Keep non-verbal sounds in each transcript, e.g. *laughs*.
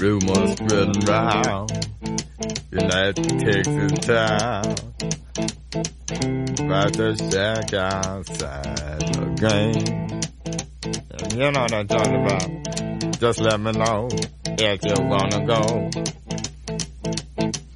Rumors spreading round United Texas town. About to shack outside the game. You know what I'm talking about. Just let me know if you wanna go.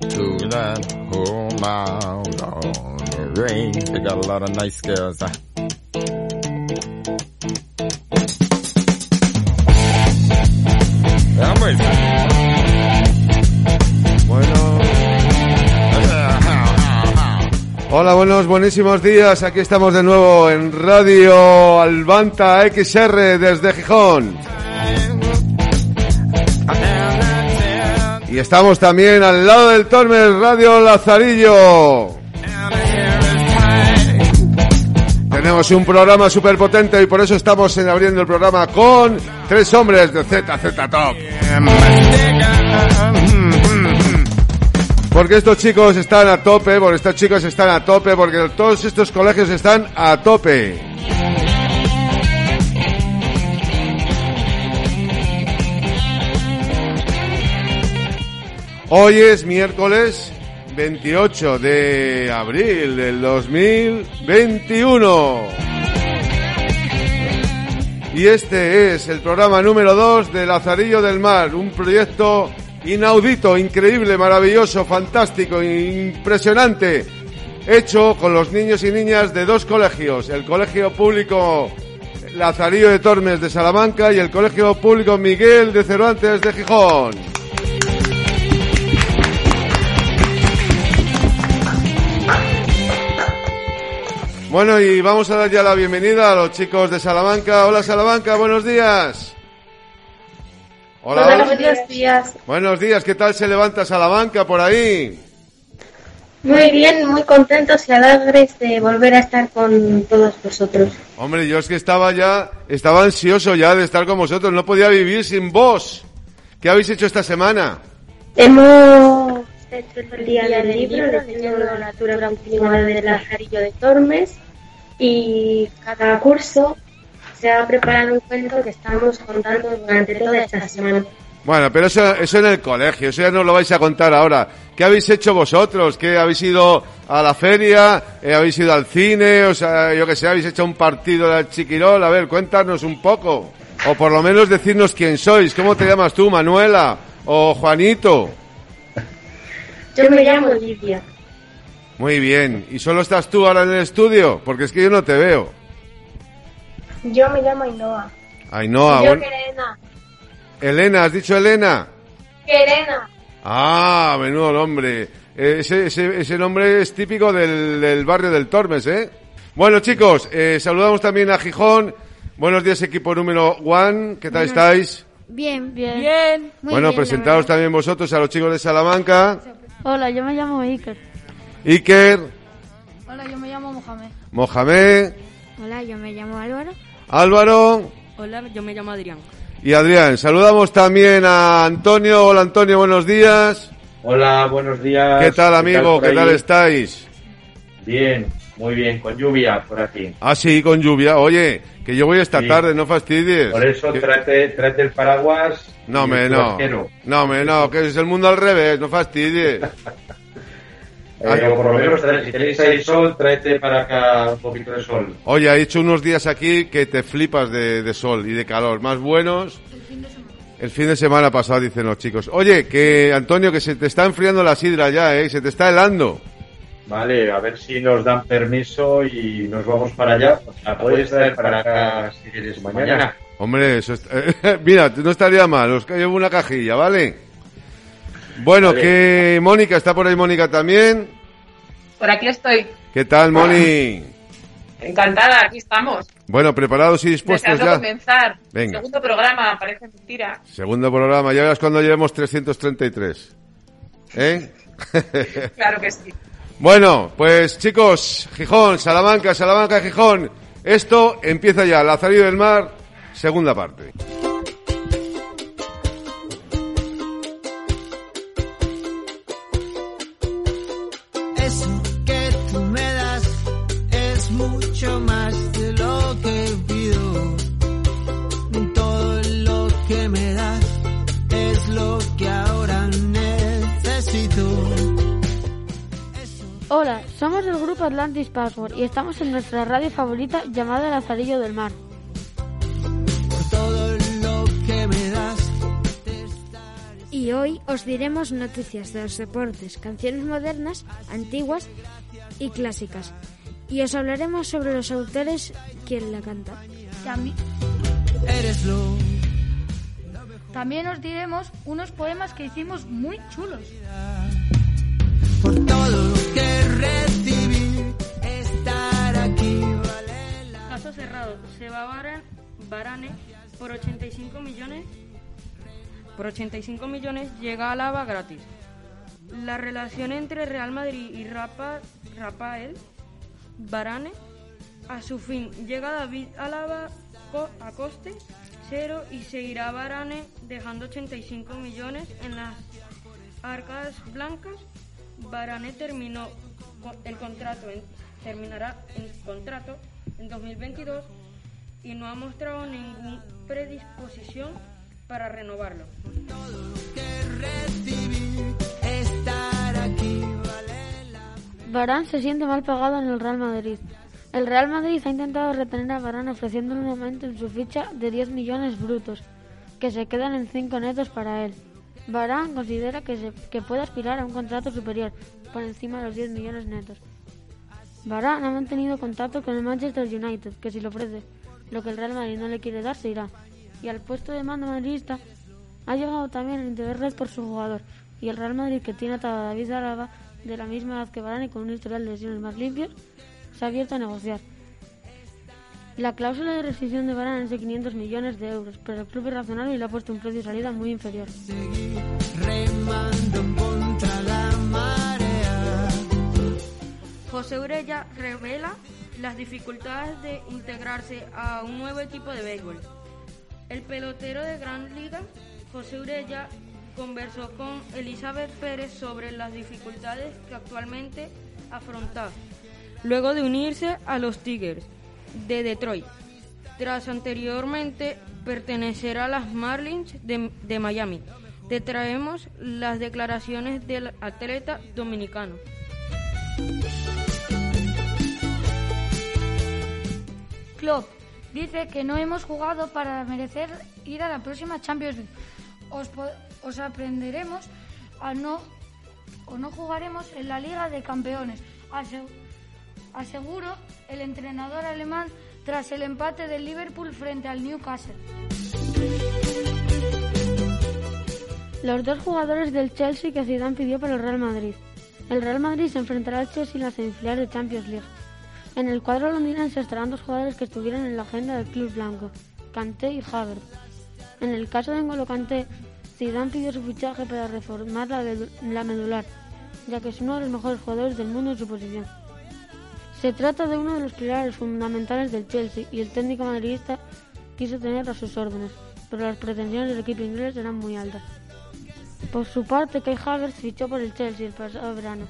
To that home out on *laughs* Hola, buenos, buenísimos días. Aquí estamos de nuevo en Radio Albanta XR desde Gijón. Y estamos también al lado del Tormes Radio Lazarillo. Tenemos un programa súper potente y por eso estamos en- abriendo el programa con tres hombres de ZZ Top. Porque estos chicos están a tope, porque estos chicos están a tope, porque todos estos colegios están a tope. Hoy es miércoles 28 de abril del 2021. Y este es el programa número 2 de Lazarillo del Mar, un proyecto inaudito, increíble, maravilloso, fantástico, impresionante, hecho con los niños y niñas de dos colegios, el Colegio Público Lazarillo de Tormes de Salamanca y el Colegio Público Miguel de Cervantes de Gijón. Bueno, y vamos a dar ya la bienvenida a los chicos de Salamanca. Hola Salamanca, buenos días. Hola, hola. buenos días. Buenos días, ¿qué tal se levanta Salamanca por ahí? Muy bien, muy contentos y alegres de volver a estar con todos vosotros. Hombre, yo es que estaba ya, estaba ansioso ya de estar con vosotros, no podía vivir sin vos. ¿Qué habéis hecho esta semana? Hemos hecho el día del libro, enseñando la natura continua del Lazarillo de Tormes y cada curso se ha preparado un cuento que estamos contando durante toda esta semana. Bueno, pero eso, eso en el colegio, eso ya no lo vais a contar ahora. ¿Qué habéis hecho vosotros? ¿Qué habéis ido a la feria? Eh, ¿Habéis ido al cine? O sea, yo que sé, habéis hecho un partido del Chiquirol. A ver, cuéntanos un poco. O por lo menos decirnos quién sois. ¿Cómo te llamas tú, Manuela? ¿O Juanito? Yo me llamo Lidia. Muy bien. ¿Y solo estás tú ahora en el estudio? Porque es que yo no te veo. Yo me llamo Ainhoa. Ainhoa, bueno. Querena. Elena, ¿has dicho Elena? Querena. Ah, menudo nombre. Eh, Ese, ese, ese nombre es típico del, del barrio del Tormes, ¿eh? Bueno, chicos, eh, saludamos también a Gijón. Buenos días, equipo número one. ¿Qué tal estáis? Bien, bien. Bien. Muy bueno, bien, también vosotros a los chicos de Salamanca. Hola, yo me llamo Iker. Iker, Hola, yo me llamo Mohamed. Mohamed, Hola, yo me llamo Álvaro. Álvaro Hola, yo me llamo Adrián. y Adrián. Saludamos también a Antonio. Hola, Antonio, buenos días. Hola, buenos días. ¿Qué tal, amigo? ¿Qué tal estáis? Bien, muy bien, con lluvia por aquí. Ah, sí, con lluvia. Oye, que yo voy esta Sí. tarde, no fastidies. Por eso trate, trate el paraguas. No, me no. No, me no, que es el mundo al revés, no fastidies. *laughs* Eh, o por lo menos, si tenéis ahí sol, tráete para acá un poquito de sol. Oye, ha hecho unos días aquí que te flipas de, de sol y de calor, más buenos. El fin de semana pasado, dicen los chicos. Oye, que Antonio, que se te está enfriando la sidra ya, ¿eh? Se te está helando. Vale, a ver si nos dan permiso y nos vamos para allá. O sea, puedes traer para acá si quieres mañana. Hombre, eso está... *laughs* Mira, no estaría mal, os llevo una cajilla, ¿vale? Bueno, Vale. que Mónica, está por ahí Mónica también. Por aquí estoy. ¿Qué tal, Moni? Encantada, aquí estamos. Bueno, preparados y dispuestos Deseando ya. comenzar. Venga. Segundo programa, parece mentira. Segundo programa, ya verás cuando llevemos 333. ¿Eh? *laughs* Claro que sí. Bueno, pues chicos, Gijón, Salamanca, Salamanca, Gijón. Esto empieza ya, Lazarillo del Mar, segunda parte. Grupo Atlantis Password y estamos en nuestra radio favorita llamada Lazarillo del Mar. Por. Y hoy os diremos noticias de los deportes, canciones modernas, antiguas y clásicas. Y os hablaremos sobre los autores quien la canta. También, Eres lo también os diremos unos poemas que hicimos muy chulos. por todo cerrado. Se va Varane, Varane por 85 millones. Por 85 millones llega a Alaba gratis. La relación entre Real Madrid y Rapa, Rafael Varane a su fin. Llega David Alaba a coste cero y seguirá Varane dejando 85 millones en las arcas blancas. Varane terminó el contrato terminará el contrato en 2022 y no ha mostrado ninguna predisposición para renovarlo. Varane se siente mal pagado en el Real Madrid. El Real Madrid ha intentado retener a Varane ofreciéndole un aumento en su ficha de 10 millones brutos, que se quedan en 5 netos para él. Varane considera que, se- que puede aspirar a un contrato superior, por encima de los 10 millones netos. Varane ha mantenido contacto con el Manchester United, que si le ofrece lo que el Real Madrid no le quiere dar, se irá. Y al puesto de mando madridista ha llegado también el interés por su jugador. Y el Real Madrid, que tiene atado a David Alaba de la misma edad que Varane y con un historial de lesiones más limpios, se ha abierto a negociar. La cláusula de rescisión de Varane es de 500 millones de euros, pero el club es razonable y le ha puesto un precio de salida muy inferior. José Urella revela las dificultades de integrarse a un nuevo equipo de béisbol. El pelotero de Gran Liga, José Urella, conversó con Elizabeth Pérez sobre las dificultades que actualmente afronta luego de unirse a los Tigers de Detroit, tras anteriormente pertenecer a las Marlins de, de Miami. Te traemos las declaraciones del atleta dominicano. Klopp dice que no hemos jugado para merecer ir a la próxima Champions League. Os, aprenderemos a no o no jugaremos en la Liga de Campeones. Ase- aseguró el entrenador alemán tras el empate del Liverpool frente al Newcastle. Los dos jugadores del Chelsea que Zidane pidió para el Real Madrid. El Real Madrid se enfrentará al Chelsea en las semifinales de Champions League. En el cuadro londinense estarán dos jugadores que estuvieron en la agenda del club blanco, Kanté y Havertz. En el caso de N'Golo Kanté, Zidane pidió su fichaje para reformar la, la medular, ya que es uno de los mejores jugadores del mundo en su posición. Se trata de uno de los pilares fundamentales del Chelsea y el técnico madridista quiso tener a sus órdenes, pero las pretensiones del equipo inglés eran muy altas. Por su parte, Kai Havertz fichó por el Chelsea el pasado verano.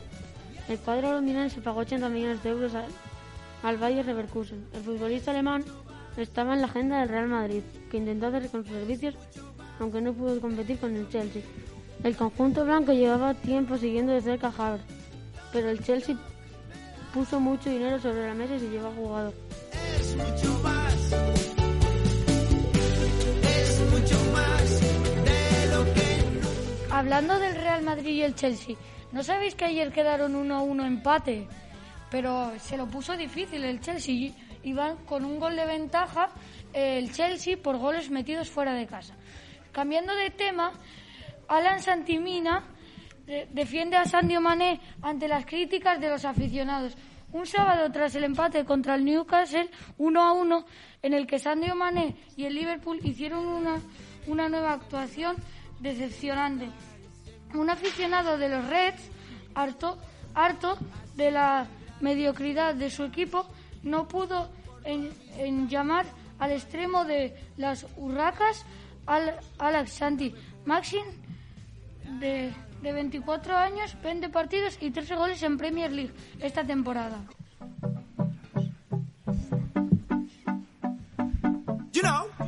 El cuadro londinense pagó 80 millones de euros al, al Bayer Leverkusen. El futbolista alemán estaba en la agenda del Real Madrid, que intentó hacer con sus servicios, aunque no pudo competir con el Chelsea. El conjunto blanco llevaba tiempo siguiendo de cerca a Havertz, pero el Chelsea puso mucho dinero sobre la mesa y se llevó al jugador. Hablando del Real Madrid y el Chelsea, ¿no sabéis que ayer quedaron 1-1 empate? Pero se lo puso difícil el Chelsea. Iban con un gol de ventaja el Chelsea por goles metidos fuera de casa. Cambiando de tema, Alan Santimina de- defiende a Sadio Mané ante las críticas de los aficionados. Un sábado, tras el empate contra el Newcastle 1 a 1, en el que Sadio Mané y el Liverpool hicieron una, una nueva actuación decepcionante. Un aficionado de los Reds, harto, harto de la mediocridad de su equipo, no pudo en, en llamar al extremo de las Urracas al, Alex Santi Maxim de, de 24 años, 20 partidos y 13 goles en Premier League esta temporada. You know.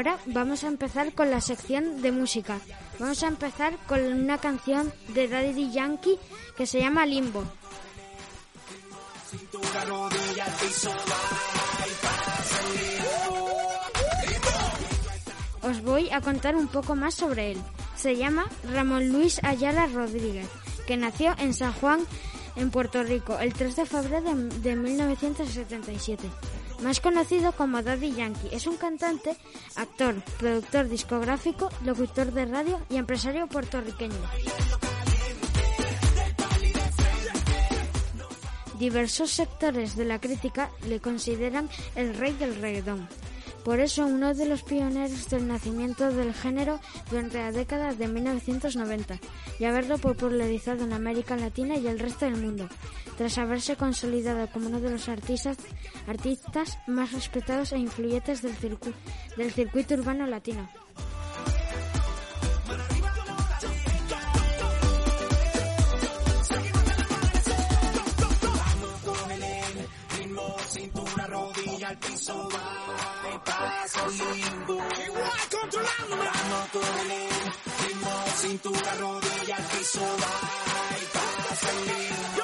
Ahora vamos a empezar con la sección de música. Vamos a empezar con una canción de Daddy Yankee que se llama Limbo. Os voy a contar un poco más sobre él. Se llama Ramón Luis Ayala Rodríguez, que nació en San Juan, en Puerto Rico, el 3 de febrero de, de 1977. Más conocido como Daddy Yankee, es un cantante, actor, productor discográfico, locutor de radio y empresario puertorriqueño. Diversos sectores de la crítica le consideran el rey del reggaetón. Por eso, uno de los pioneros del nacimiento del género durante la década de 1990 y haberlo popularizado en América Latina y el resto del mundo, tras haberse consolidado como uno de los artistas, más respetados e influyentes del circuito urbano latino. Cintura, rodilla al piso, va y pasa limbo. Igual controlando. Vamos con el ritmo, cintura, rodilla al piso, va y pasa limbo.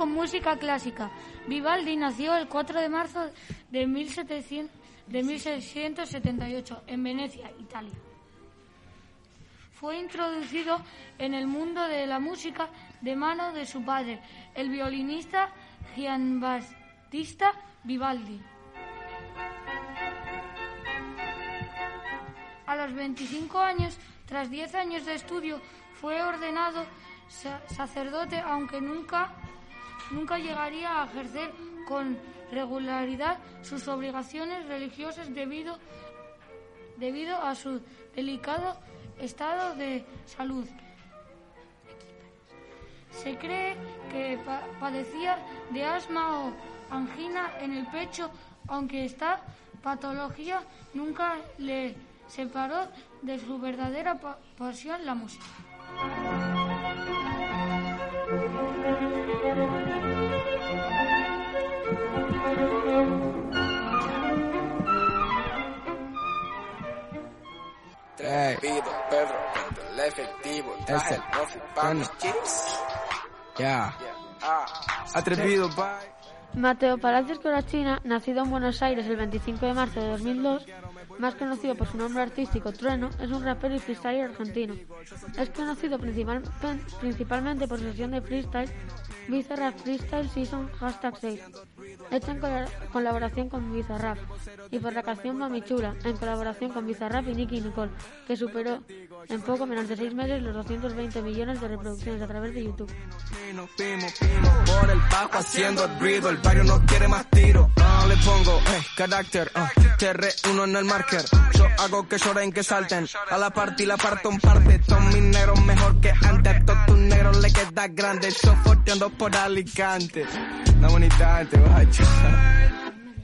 Con música clásica. Vivaldi nació el 4 de marzo de, 1700 de 1678 en Venecia, Italia. Fue introducido en el mundo de la música de mano de su padre, el violinista Giambattista Vivaldi. A los 25 años, tras 10 años de estudio, fue ordenado sa- sacerdote, aunque nunca, nunca llegaría a ejercer con regularidad sus obligaciones religiosas debido, debido a su delicado estado de salud. Se cree que pa- padecía de asma o angina en el pecho, aunque esta patología nunca le separó de su verdadera pa- pasión, la música. Trepido, perro, el efectivo, traje el profe pa' mis chips. Ya. Ah, Atrevido, bye. Mateo Palacios Corachina, nacido en Buenos Aires el 25 de marzo de 2002, más conocido por su nombre artístico Trueno, es un rapero y freestyler argentino. Es conocido principal- principalmente por su sesión de freestyle Bizarrap Freestyle Season Hashtag 6, hecha en col- colaboración con Bizarrap, y por la canción Mami Chula, en colaboración con Bizarrap y Nicky Nicole, que superó en poco menos de 6 meses los 220 millones de reproducciones a través de YouTube. Barrio no quiere más tiro. Le pongo, eh, carácter, uh, TR1 en el marker. Yo hago que lloren, que salten. A la parte y la parto en parte. Son negros mejor que antes. Todos tus negros le queda grande. Yo forteando por Alicante. Una bonita gente, guacho.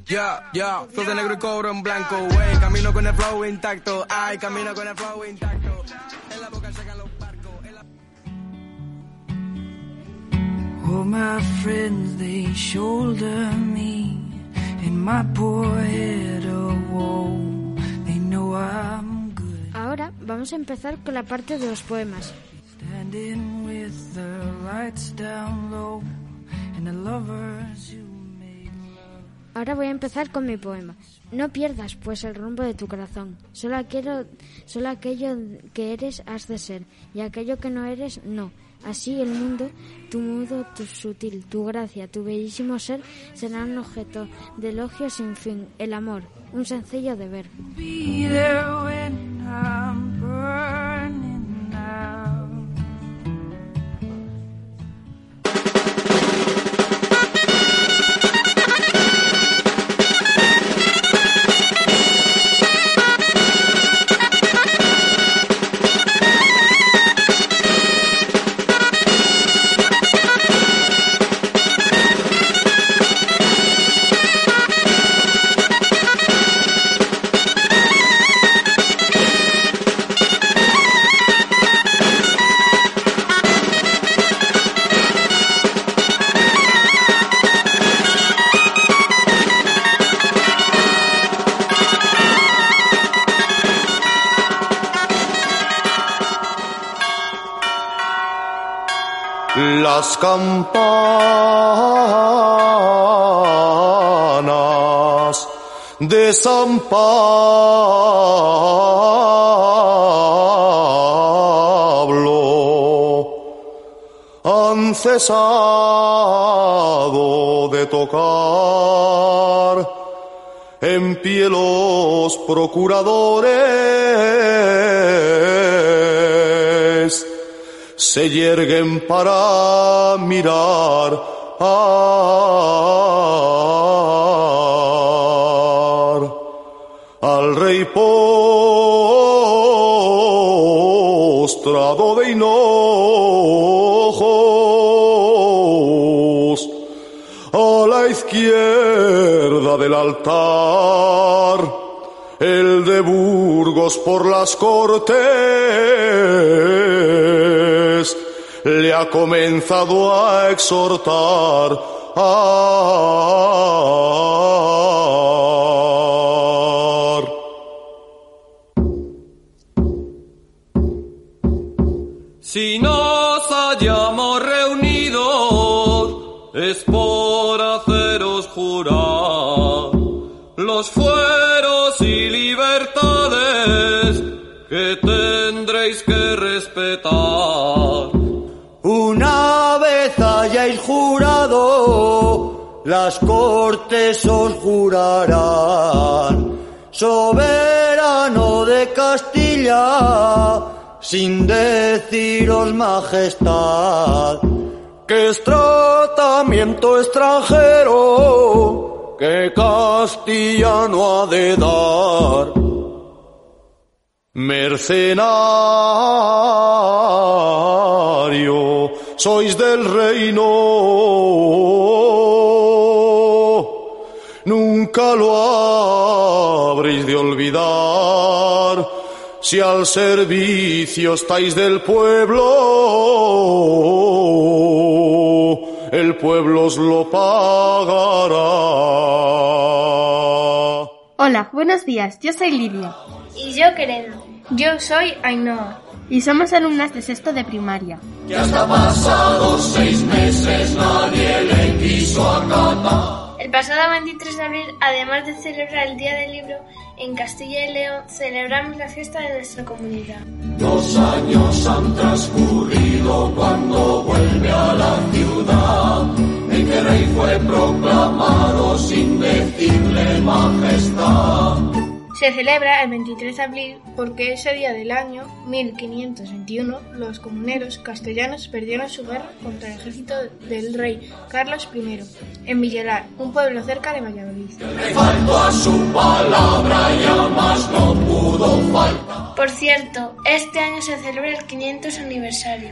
Ya, ya, flow de negro y cobro en blanco, wey. Camino con el flow intacto, ay, camino con el flow intacto. En la boca los my friends, they shoulder me in my poor head of woe. They know I'm good. Ahora vamos a empezar con la parte de los poemas. Standing with the lights down low and the lovers who Ahora voy a empezar con mi poema. No pierdas, pues, el rumbo de tu corazón. Solo, quiero, solo aquello que eres has de ser, y aquello que no eres, no. Así el mundo, tu mudo, tu sutil, tu gracia, tu bellísimo ser, serán objeto de elogio sin fin. El amor, un sencillo deber. Las campanas de San Pablo han cesado de tocar en pie los procuradores se yerguen para mirar al rey postrado de hinojos a la izquierda del altar el de Burgos por las cortes le ha comenzado a exhortar a jurado, las cortes os jurarán. Soberano de Castilla, sin deciros majestad, que es tratamiento extranjero que Castilla no ha de dar. Mercenario, sois del reino, nunca lo habréis de olvidar. Si al servicio estáis del pueblo, el pueblo os lo pagará. Hola, buenos días, yo soy Lidia. Y yo, Quereda. Yo soy Ainhoa. Y somos alumnas de sexto de primaria. Que hasta pasados seis meses nadie le quiso acatar. El pasado 23 de abril, además de celebrar el Día del Libro, en Castilla y León celebramos la fiesta de nuestra comunidad. Dos años han transcurrido cuando vuelve a la ciudad. El que rey fue proclamado sin decirle majestad. Se celebra el 23 de abril porque ese día del año 1521 los comuneros castellanos perdieron su guerra contra el ejército del rey Carlos I en Villalar, un pueblo cerca de Valladolid. Por cierto, este año se celebra el 500 aniversario.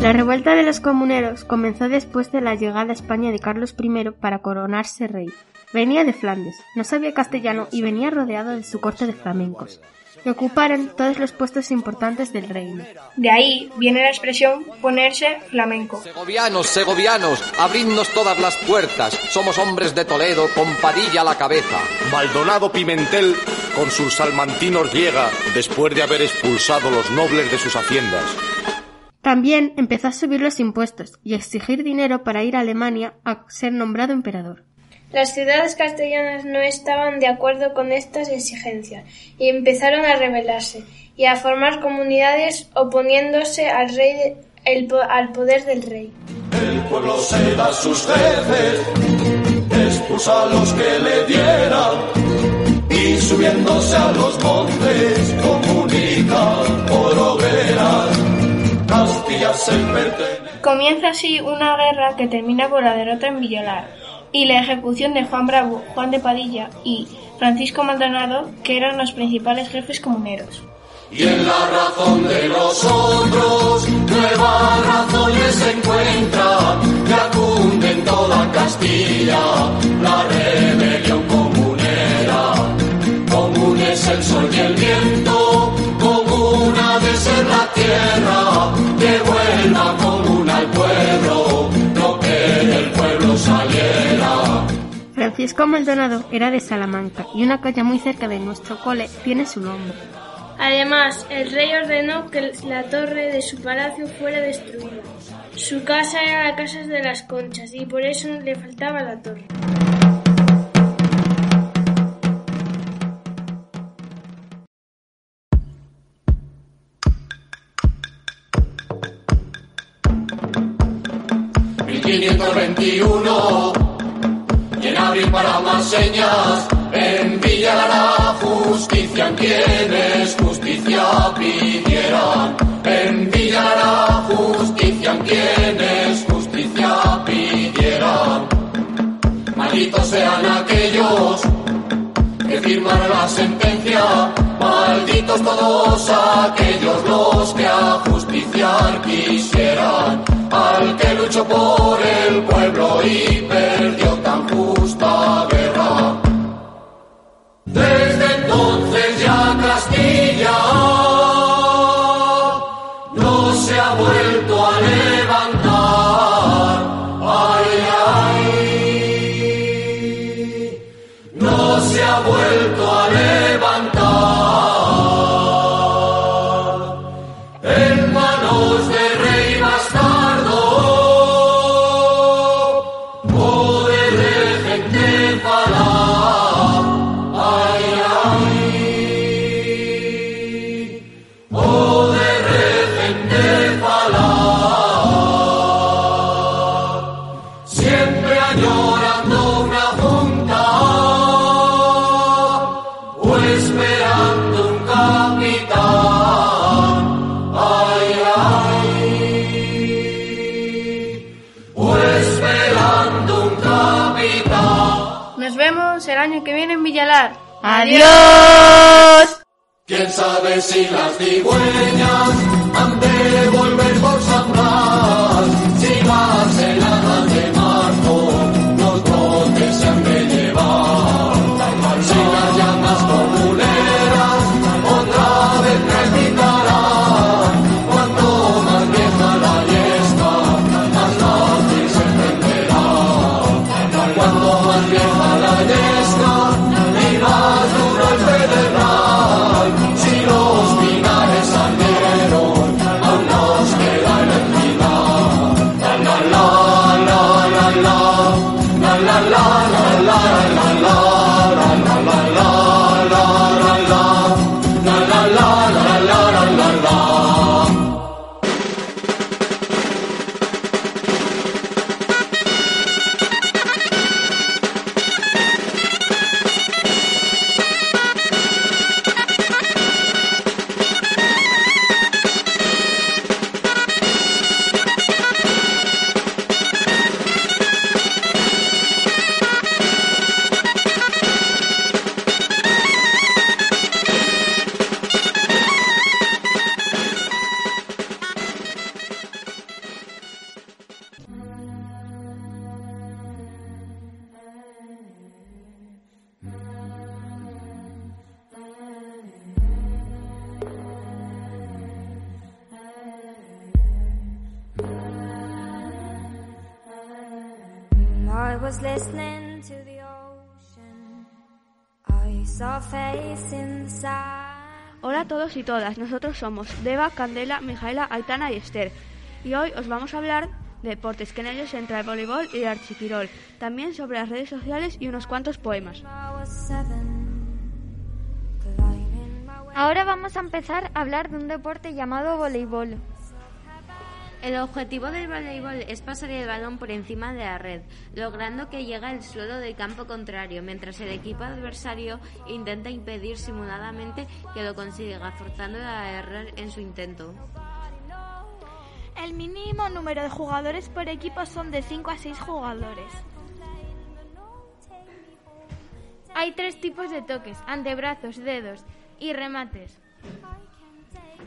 La revuelta de los comuneros comenzó después de la llegada a España de Carlos I para coronarse rey. Venía de Flandes, no sabía castellano y venía rodeado de su corte de flamencos, que ocuparon todos los puestos importantes del reino. De ahí viene la expresión ponerse flamenco. Segovianos, segovianos, abridnos todas las puertas. Somos hombres de Toledo con Padilla a la cabeza. Maldonado Pimentel con sus salmantinos llega después de haber expulsado los nobles de sus haciendas. También empezó a subir los impuestos y a exigir dinero para ir a Alemania a ser nombrado emperador. Las ciudades castellanas no estaban de acuerdo con estas exigencias y empezaron a rebelarse y a formar comunidades oponiéndose al, rey de- el po- al poder del rey. El pueblo se da sus jefes, expulsa a los que le dieran y subiéndose a los montes comunica por hogueras. Castilla se pertenece. Comienza así una guerra que termina por la derrota en Villalar y la ejecución de Juan Bravo, Juan de Padilla y Francisco Maldonado, que eran los principales jefes comuneros. Y en la razón de los otros, nuevas razones se encuentran, ya cunde en toda Castilla la rebelión comunera. Común es el sol y el viento, común ha de ser la tierra, que vuelva común al pueblo, no que del pueblo saliera. Francisco Maldonado era de Salamanca y una calle muy cerca de nuestro cole tiene su nombre. Además, el rey ordenó que la torre de su palacio fuera destruida. Su casa era la casa de las conchas y por eso le faltaba la torre. 1521 y en abril para más señas en Villa Lara justicia en quienes justicia pidieran. En Villa Lara justicia en quienes justicia pidieran. Malditos sean aquellos que firmaron la sentencia. Malditos todos aquellos los que a justiciar quisieran al que luchó por el pueblo y perdió tan justa guerra. Desde entonces ya Castilla no se ha vuelto ¡Adiós! ¿Quién sabe si las cigüeñas han de volver por San Blas? Was listening to the ocean. I saw a face in the sky. Hola a todos y todas, nosotros somos Deva, Candela, Mijaela, Aitana y Esther. Y hoy os vamos a hablar de deportes, que en ellos entra el voleibol y el archiquirol. También sobre las redes sociales y unos cuantos poemas. Ahora vamos a empezar a hablar de un deporte llamado voleibol. El objetivo del voleibol es pasar el balón por encima de la red, logrando que llegue al suelo del campo contrario, mientras el equipo adversario intenta impedir simuladamente que lo consiga, forzando a error en su intento. El mínimo número de jugadores por equipo son de 5 a 6 jugadores. Hay tres tipos de toques, antebrazos, dedos y remates.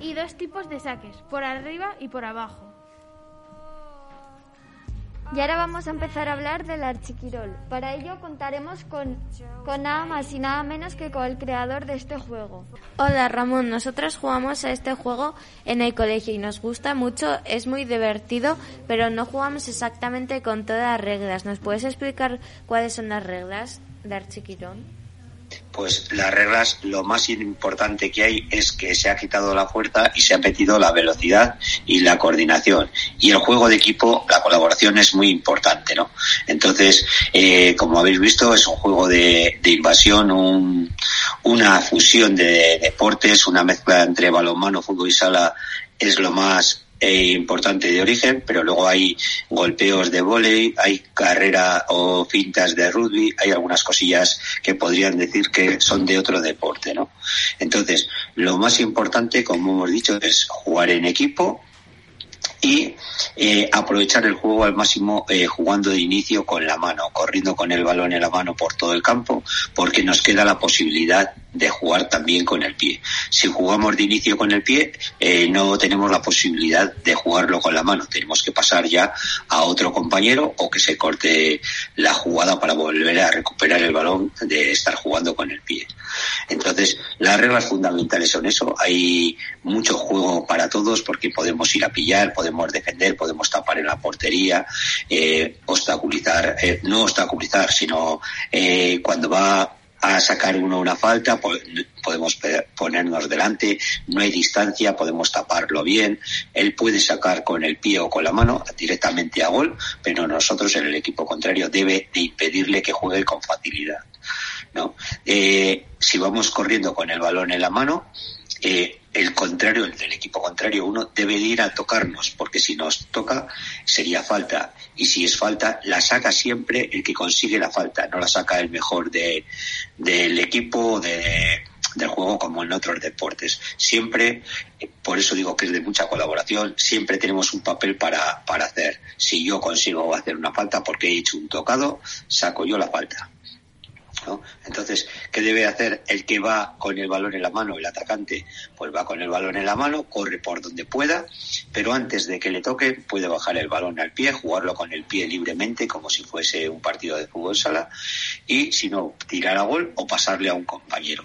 Y dos tipos de saques, por arriba y por abajo. Y ahora vamos a empezar a hablar del archiquirol. Para ello contaremos con, con nada más y nada menos que con el creador de este juego. Hola Ramón, nosotros jugamos a este juego en el colegio y nos gusta mucho, es muy divertido, pero no jugamos exactamente con todas las reglas. ¿Nos puedes explicar cuáles son las reglas de archiquirón? Pues las reglas, lo más importante que hay es que se ha quitado la fuerza y se ha metido la velocidad y la coordinación. Y el juego de equipo, la colaboración es muy importante, ¿no? Entonces, eh, como habéis visto, es un juego de, de invasión, un, una fusión de deportes, una mezcla entre balonmano, fútbol y sala es lo más eh, importante de origen, pero luego hay golpeos de vóley, hay carrera o fintas de rugby, hay algunas cosillas que podrían decir que son de otro deporte, ¿no? Entonces, lo más importante, como hemos dicho, es jugar en equipo, y eh, aprovechar el juego al máximo eh, jugando de inicio con la mano, corriendo con el balón en la mano por todo el campo, porque nos queda la posibilidad de jugar también con el pie. Si jugamos de inicio con el pie, eh, no tenemos la posibilidad de jugarlo con la mano. Tenemos que pasar ya a otro compañero o que se corte la jugada para volver a recuperar el balón de estar jugando con el pie. Entonces, las reglas fundamentales son eso. Hay mucho juego para todos porque podemos ir a pillar, podemos defender, podemos tapar en la portería, eh, obstaculizar, eh, no obstaculizar, sino eh, cuando va a sacar uno una falta, podemos ponernos delante, no hay distancia, podemos taparlo bien, él puede sacar con el pie o con la mano directamente a gol, pero nosotros en el equipo contrario debe de impedirle que juegue con facilidad. ¿no? Eh, si vamos corriendo con el balón en la mano, eh, el contrario, el del equipo contrario, uno debe de ir a tocarnos, porque si nos toca sería falta. Y si es falta, la saca siempre el que consigue la falta, no la saca el mejor de, del equipo de, del juego como en otros deportes. Siempre, por eso digo que es de mucha colaboración, siempre tenemos un papel para, para hacer. Si yo consigo hacer una falta porque he hecho un tocado, saco yo la falta. ¿No? Entonces, ¿qué debe hacer el que va con el balón en la mano, el atacante? Pues va con el balón en la mano, corre por donde pueda, pero antes de que le toque puede bajar el balón al pie, jugarlo con el pie libremente como si fuese un partido de fútbol sala y si no, tirar a gol o pasarle a un compañero.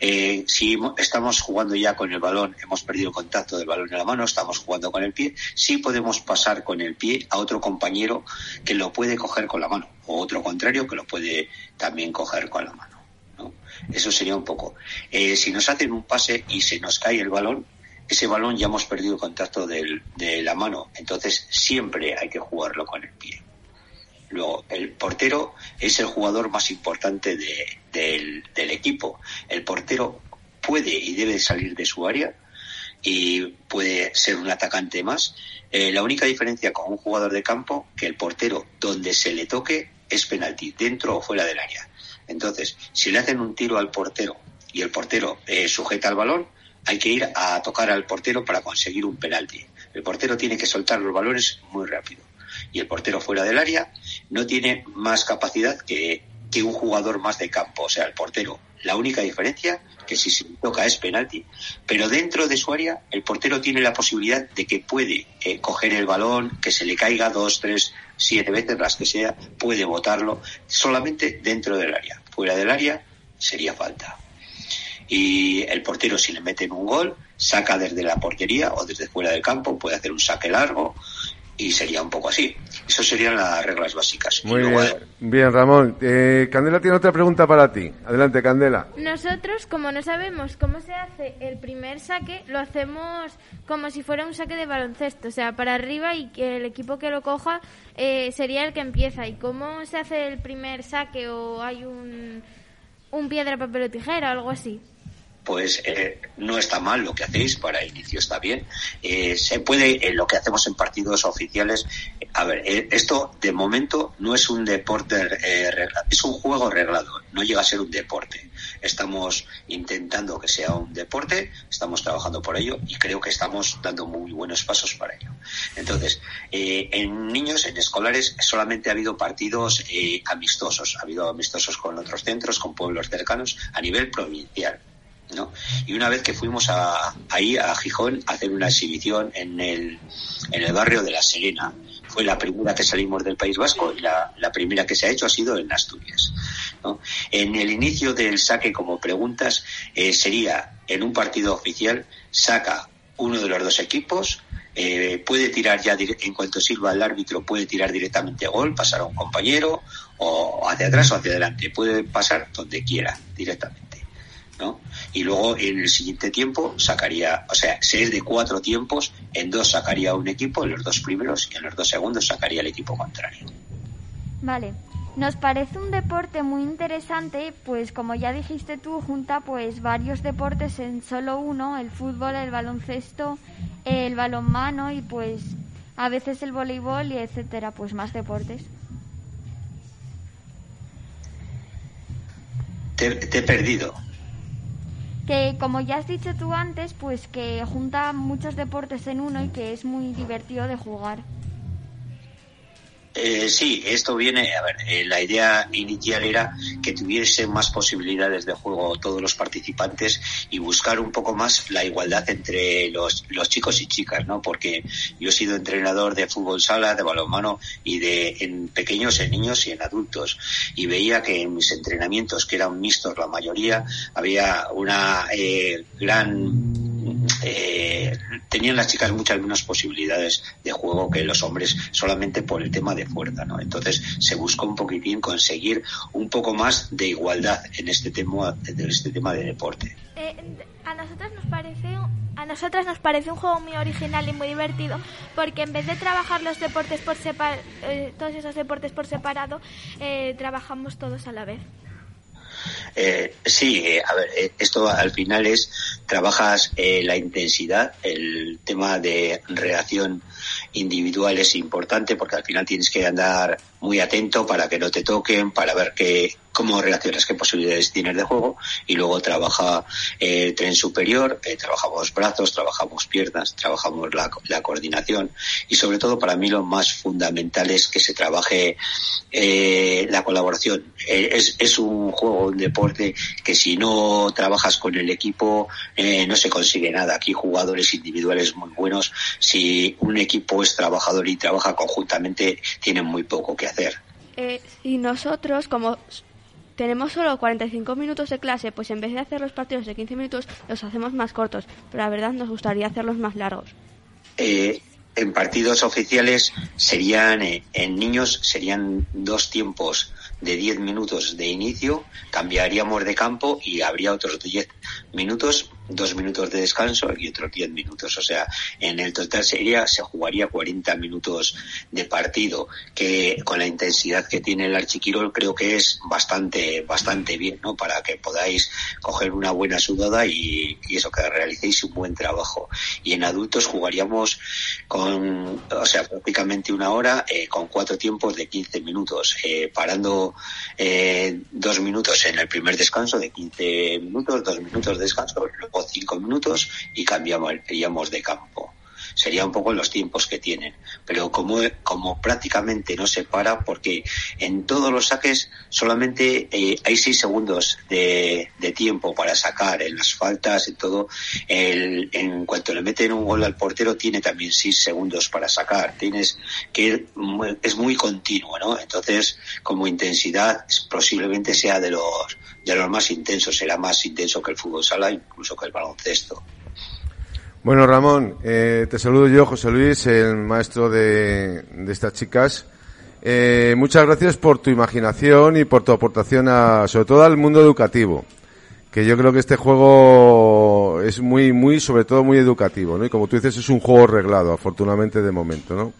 Eh, si estamos jugando ya con el balón, hemos perdido contacto del balón en la mano, estamos jugando con el pie, sí podemos pasar con el pie a otro compañero que lo puede coger con la mano, o otro contrario que lo puede también coger con la mano. ¿no? Eso sería un poco. Eh, si nos hacen un pase y se nos cae el balón, ese balón ya hemos perdido contacto de la mano, entonces siempre hay que jugarlo con el pie. Luego, el portero es el jugador más importante de, del, del, equipo. El portero puede y debe salir de su área y puede ser un atacante más. Eh, la única diferencia con un jugador de campo, que el portero, donde se le toque, es penalti, dentro o fuera del área. Entonces, si le hacen un tiro al portero y el portero eh, sujeta el balón, hay que ir a tocar al portero para conseguir un penalti. El portero tiene que soltar los balones muy rápido y el portero fuera del área no tiene más capacidad que, que un jugador más de campo. O sea, el portero, la única diferencia que si se toca es penalti, pero dentro de su área el portero tiene la posibilidad de que puede eh, coger el balón, que se le caiga dos, tres, siete veces, las que sea, puede botarlo solamente dentro del área. Fuera del área sería falta. Y el portero si le meten un gol, saca desde la portería o desde fuera del campo, puede hacer un saque largo y sería un poco así. Eso serían las reglas básicas. Muy luego, bien, bien Ramón. Eh, Candela tiene otra pregunta para ti. Adelante, Candela. Nosotros, como no sabemos cómo se hace el primer saque, lo hacemos como si fuera un saque de baloncesto, o sea, para arriba y que el equipo que lo coja eh, sería el que empieza. ¿Y cómo se hace el primer saque o hay un, un piedra, papel o tijera o algo así? Pues eh, no está mal lo que hacéis para inicio está bien. Eh, se puede eh, lo que hacemos en partidos oficiales a ver eh, esto de momento no es un deporte es un juego reglado no llega a ser un deporte. Estamos intentando que sea un deporte estamos trabajando por ello y creo que estamos dando muy buenos pasos para ello. Entonces en niños en escolares solamente ha habido partidos amistosos. Ha habido amistosos con otros centros con pueblos cercanos a nivel provincial ¿no? Y una vez que fuimos a, ahí a Gijón a hacer una exhibición en el, en el barrio de La Serena, fue la primera que salimos del País Vasco y la, primera que se ha hecho ha sido en Asturias. ¿no? En el inicio del saque, como preguntas, eh, sería en un partido oficial, saca uno de los dos equipos, eh, puede tirar ya, en cuanto sirva el árbitro, puede tirar directamente gol, pasar a un compañero, o hacia atrás o hacia adelante, puede pasar donde quiera, directamente. ¿No? Y luego en el siguiente tiempo sacaría, o sea, si es de cuatro tiempos, en dos sacaría un equipo, en los dos primeros, y en los dos segundos sacaría el equipo contrario. Vale. Nos parece un deporte muy interesante, pues como ya dijiste tú, junta pues varios deportes en solo uno, el fútbol, el baloncesto, el balonmano y pues a veces el voleibol y etcétera, pues más deportes. Te, te he perdido. Que como ya has dicho tú antes, pues que junta muchos deportes en uno y que es muy divertido de jugar. Eh, sí, esto viene, a ver, eh, la idea inicial era que tuviese más posibilidades de juego todos los participantes y buscar un poco más la igualdad entre los, los chicos y chicas, ¿no? Porque yo he sido entrenador de fútbol sala, de balonmano y de en pequeños, en niños y en adultos y veía que en mis entrenamientos, que eran mixtos la mayoría, había una eh, gran eh, tenían las chicas muchas menos posibilidades de juego que los hombres solamente por el tema de fuerza, ¿no? Entonces se buscó un poquitín conseguir un poco más de igualdad en este tema, este de deporte. Eh, a nosotros nos parece a nosotras nos parece un juego muy original y muy divertido porque en vez de trabajar los deportes por eh, todos esos deportes por separado eh, trabajamos todos a la vez. Eh, sí, eh, a ver, eh, esto al final es, trabajas eh, la intensidad, el tema de reacción individual es importante porque al final tienes que andar muy atento para que no te toquen, para ver qué, cómo reaccionas, qué posibilidades tienes de juego y luego trabaja el tren superior, eh, trabajamos brazos, trabajamos piernas, trabajamos la, coordinación y sobre todo para mí lo más fundamental es que se trabaje eh, la colaboración. Eh, es, es un juego, un deporte que si no trabajas con el equipo no se consigue nada. Aquí jugadores individuales muy buenos, si un equipo es trabajador y trabaja conjuntamente tienen muy poco que hacer. Eh, y nosotros, como tenemos solo 45 minutos de clase, pues en vez de hacer los partidos de 15 minutos, los hacemos más cortos. Pero la verdad nos gustaría hacerlos más largos. Eh, en partidos oficiales serían, eh, en niños serían dos tiempos de 10 minutos de inicio, cambiaríamos de campo y habría otros 10 minutos, dos minutos de descanso y otros 10 minutos. O sea, en el total sería, se jugaría 40 minutos de partido, que con la intensidad que tiene el Archiquirol creo que es bastante, bastante bien, ¿no? Para que podáis coger una buena sudada y, y eso, que realicéis un buen trabajo. Y en adultos jugaríamos con, o sea, prácticamente una hora, eh, con cuatro tiempos de 15 minutos, eh, parando eh, dos minutos en el primer descanso de 15 minutos, dos minutos de descanso, luego cinco minutos y cambiamos, iríamos de campo. Sería un poco los tiempos que tienen. Pero como, como prácticamente no se para, porque en todos los saques solamente eh, hay seis segundos de, de tiempo para sacar, en las faltas, en todo. El, en cuanto le meten un gol al portero, tiene también seis segundos para sacar. Tienes que es muy continuo, ¿no? Entonces, como intensidad, posiblemente sea de los, de los más intensos, será más intenso que el fútbol sala, incluso que el baloncesto. Bueno, Ramón, eh, te saludo yo, José Luis, el maestro de, estas chicas. Eh, muchas gracias por tu imaginación y por tu aportación a, sobre todo al mundo educativo. Que yo creo que este juego es muy, muy, sobre todo muy educativo, ¿no? Y como tú dices, es un juego reglado, afortunadamente de momento, ¿no?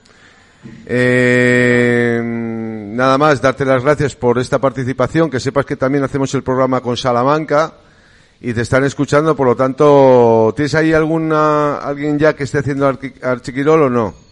Eh, nada más, darte las gracias por esta participación, que sepas que también hacemos el programa con Salamanca y te están escuchando, por lo tanto, ¿tienes ahí alguna, alguien ya que esté haciendo archiquirol o no?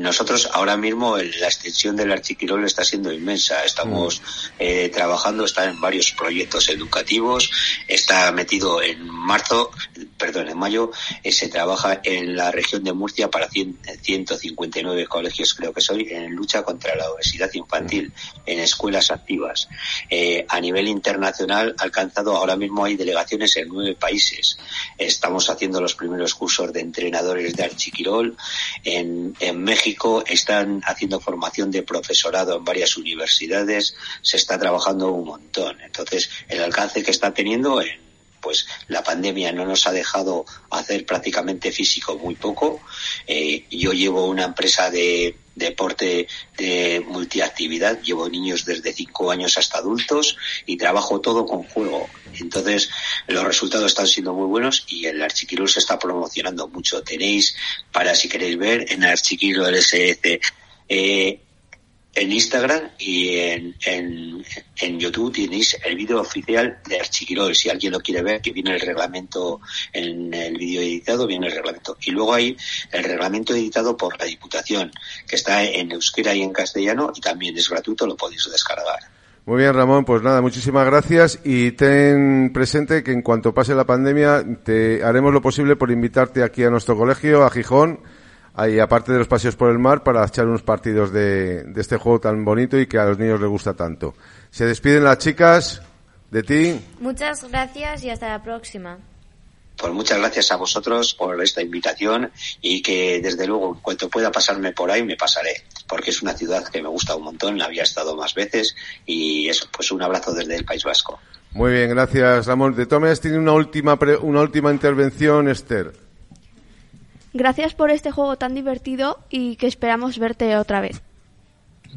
Nosotros ahora mismo el- la extensión del Archiquirol está siendo inmensa. Estamos eh, trabajando, está en varios proyectos educativos, está metido en marzo, perdón, en mayo, eh, se trabaja en la región de Murcia para 100 159 colegios, creo que soy, en lucha contra la obesidad infantil, en escuelas activas. Eh, a nivel internacional alcanzado, ahora mismo hay delegaciones en nueve países. Estamos haciendo los primeros cursos de entrenadores de Archiquirol. En, en México están haciendo formación de profesorado en varias universidades. Se está trabajando un montón. Entonces, el alcance que está teniendo en pues la pandemia no nos ha dejado hacer prácticamente físico muy poco. Eh, yo llevo una empresa de deporte de multiactividad, llevo niños desde 5 años hasta adultos y trabajo todo con juego. Entonces, los resultados están siendo muy buenos y el Archiquirol se está promocionando mucho. Tenéis, para si queréis ver, en Archiquirol LSC, eh, en Instagram y en, en, YouTube tenéis el vídeo oficial de Archiquirol. Si alguien lo quiere ver, que viene el reglamento en el vídeo editado, viene el reglamento. Y luego hay el reglamento editado por la Diputación, que está en euskera y en castellano y también es gratuito, lo podéis descargar. Muy bien, Ramón, pues nada, muchísimas gracias y ten presente que en cuanto pase la pandemia te haremos lo posible por invitarte aquí a nuestro colegio, a Gijón, ahí aparte de los paseos por el mar, para echar unos partidos de, de este juego tan bonito y que a los niños les gusta tanto. Se despiden las chicas de ti. Muchas gracias y hasta la próxima. Pues muchas gracias a vosotros por esta invitación y que desde luego en cuanto pueda pasarme por ahí me pasaré, porque es una ciudad que me gusta un montón, había estado más veces y eso, pues un abrazo desde el País Vasco. Muy bien, gracias, Ramón. De todas maneras, tiene una última, pre- una última intervención, Esther. Gracias por este juego tan divertido y que esperamos verte otra vez.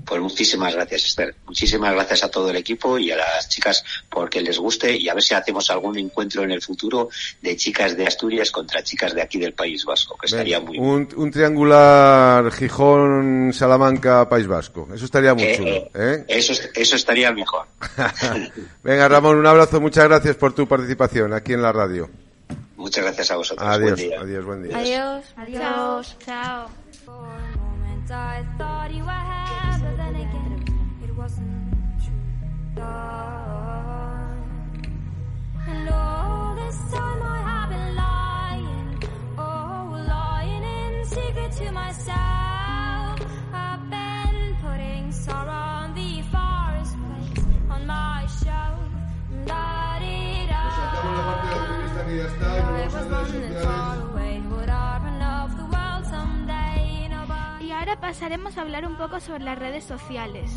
Pues muchísimas gracias, Esther. Muchísimas gracias a todo el equipo y a las chicas porque les guste y a ver si hacemos algún encuentro en el futuro de chicas de Asturias contra chicas de aquí del País Vasco, que estaría muy un, un triangular Gijón, Salamanca, País Vasco. Eso estaría muy Eh, chulo. eh, ¿eh? Eso, eso estaría mejor. *laughs* *laughs* Venga, Ramón, un abrazo. Muchas gracias por tu participación aquí en la radio. Muchas gracias a vosotros. Adiós, Buen día. adiós, buen día. Adiós. Adiós. Chao. I Y ahora pasaremos a hablar un poco sobre las redes sociales.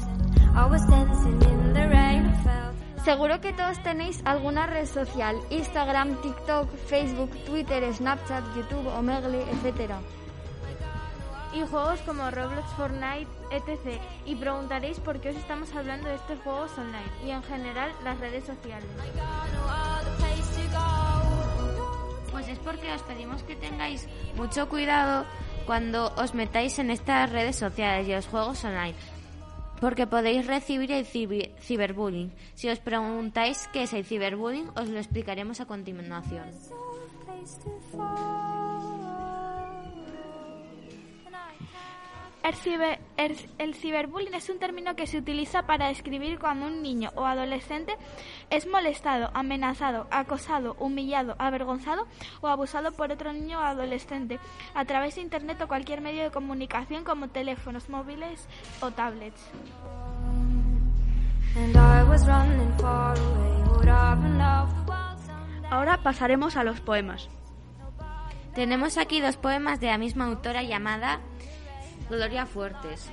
Seguro que todos tenéis alguna red social, Instagram, TikTok, Facebook, Twitter, Snapchat, YouTube, Omegle, etc. Y juegos como Roblox, Fortnite, etc. Y preguntaréis por qué os estamos hablando de estos juegos online y en general las redes sociales. Pues es porque os pedimos que tengáis mucho cuidado cuando os metáis en estas redes sociales y los juegos online. Porque podéis recibir el ciberbullying. Si os preguntáis qué es el ciberbullying, os lo explicaremos a continuación. El, ciber- el- el ciberbullying es un término que se utiliza para describir cuando un niño o adolescente es molestado, amenazado, acosado, humillado, avergonzado o abusado por otro niño o adolescente a través de Internet o cualquier medio de comunicación como teléfonos móviles o tablets. Ahora pasaremos a los poemas. Tenemos aquí dos poemas de la misma autora llamada Gloria Fuertes.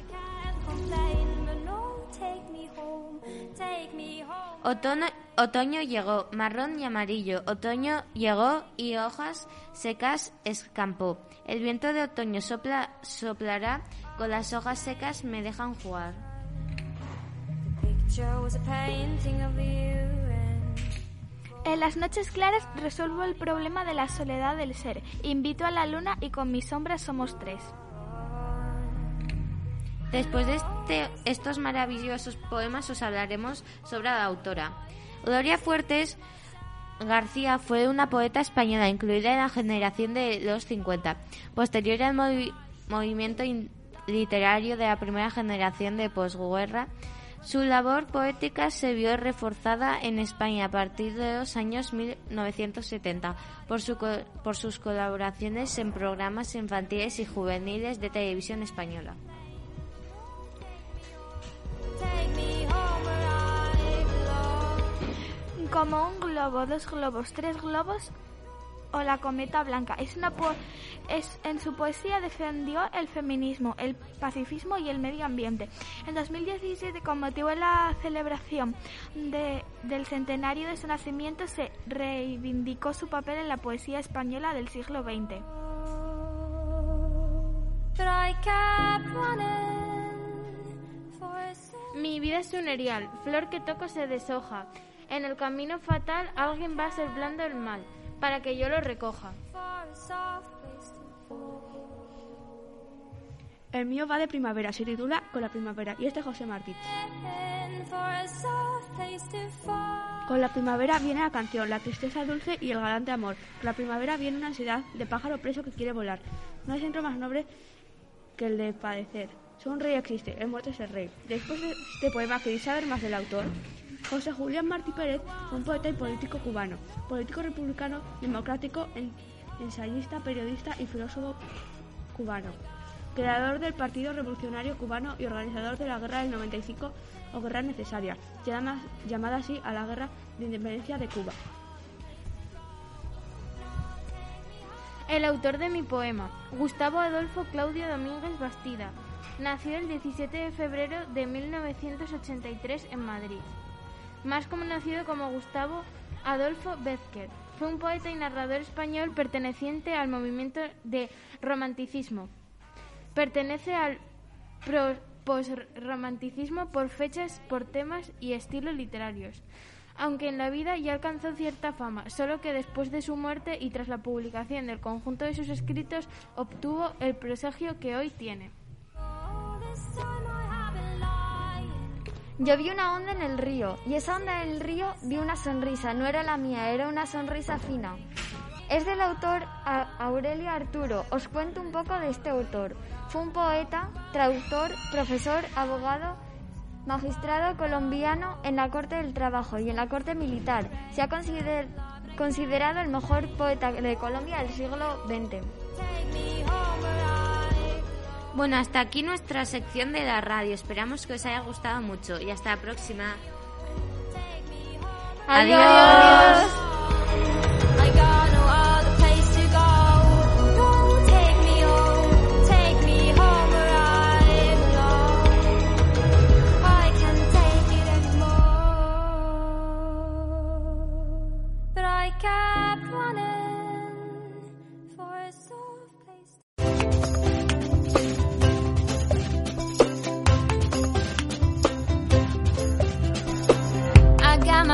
Otoño, otoño llegó, marrón y amarillo. Otoño llegó y hojas secas escampó. El viento de otoño sopla, soplará, con las hojas secas me dejan jugar. En las noches claras resuelvo el problema de la soledad del ser. Invito a la luna y con mi sombra somos tres. Después de este- estos maravillosos poemas os hablaremos sobre la autora. Gloria Fuertes García fue una poeta española incluida en la generación de los 50, posterior al movi- movimiento literario de la primera generación de posguerra. Su labor poética se vio reforzada en España a partir de los años 1970 por, su co- por sus colaboraciones en programas infantiles y juveniles de televisión española. Como un globo, dos globos, tres globos o la cometa blanca. Es una po- es, en su poesía defendió el feminismo, el pacifismo y el medio ambiente. En 2017, con motivo de la celebración de- del centenario de su nacimiento, se reivindicó su papel en la poesía española del siglo XX. Mi vida es un erial, flor que toco se deshoja. En el camino fatal alguien va sembrando el mal, para que yo lo recoja. El mío va de primavera, se titula Con la primavera y este es José Martí. Con la primavera viene la canción, la tristeza dulce y el galante amor. Con la primavera viene una ansiedad de pájaro preso que quiere volar. No hay centro más noble que el de padecer. Solo un rey existe, el muerto es el rey. Después de este poema, ¿queréis saber más del autor? José Julián Martí Pérez fue un poeta y político cubano, político republicano, democrático, en- ensayista, periodista y filósofo cubano, creador del Partido Revolucionario Cubano y organizador de la Guerra del 95 o Guerra Necesaria, llamada, llamada así a la Guerra de Independencia de Cuba. El autor de mi poema, Gustavo Adolfo Claudio Domínguez Bastida, nació el 17 de febrero de 1983 en Madrid. Más conocido como Gustavo Adolfo Bécquer, fue un poeta y narrador español perteneciente al movimiento de romanticismo. Pertenece al posromanticismo por fechas, por temas y estilos literarios. Aunque en la vida ya alcanzó cierta fama, solo que después de su muerte y tras la publicación del conjunto de sus escritos obtuvo el presagio que hoy tiene. Yo vi una onda en el río y esa onda en el río vi una sonrisa, no era la mía, era una sonrisa fina. Es del autor Aurelio Arturo. Os cuento un poco de este autor. Fue un poeta, traductor, profesor, abogado, magistrado colombiano en la Corte del Trabajo y en la Corte Militar. Se ha consider- considerado el mejor poeta de Colombia del siglo XX. Bueno, hasta aquí nuestra sección de la radio. Esperamos que os haya gustado mucho y hasta la próxima. Adiós. I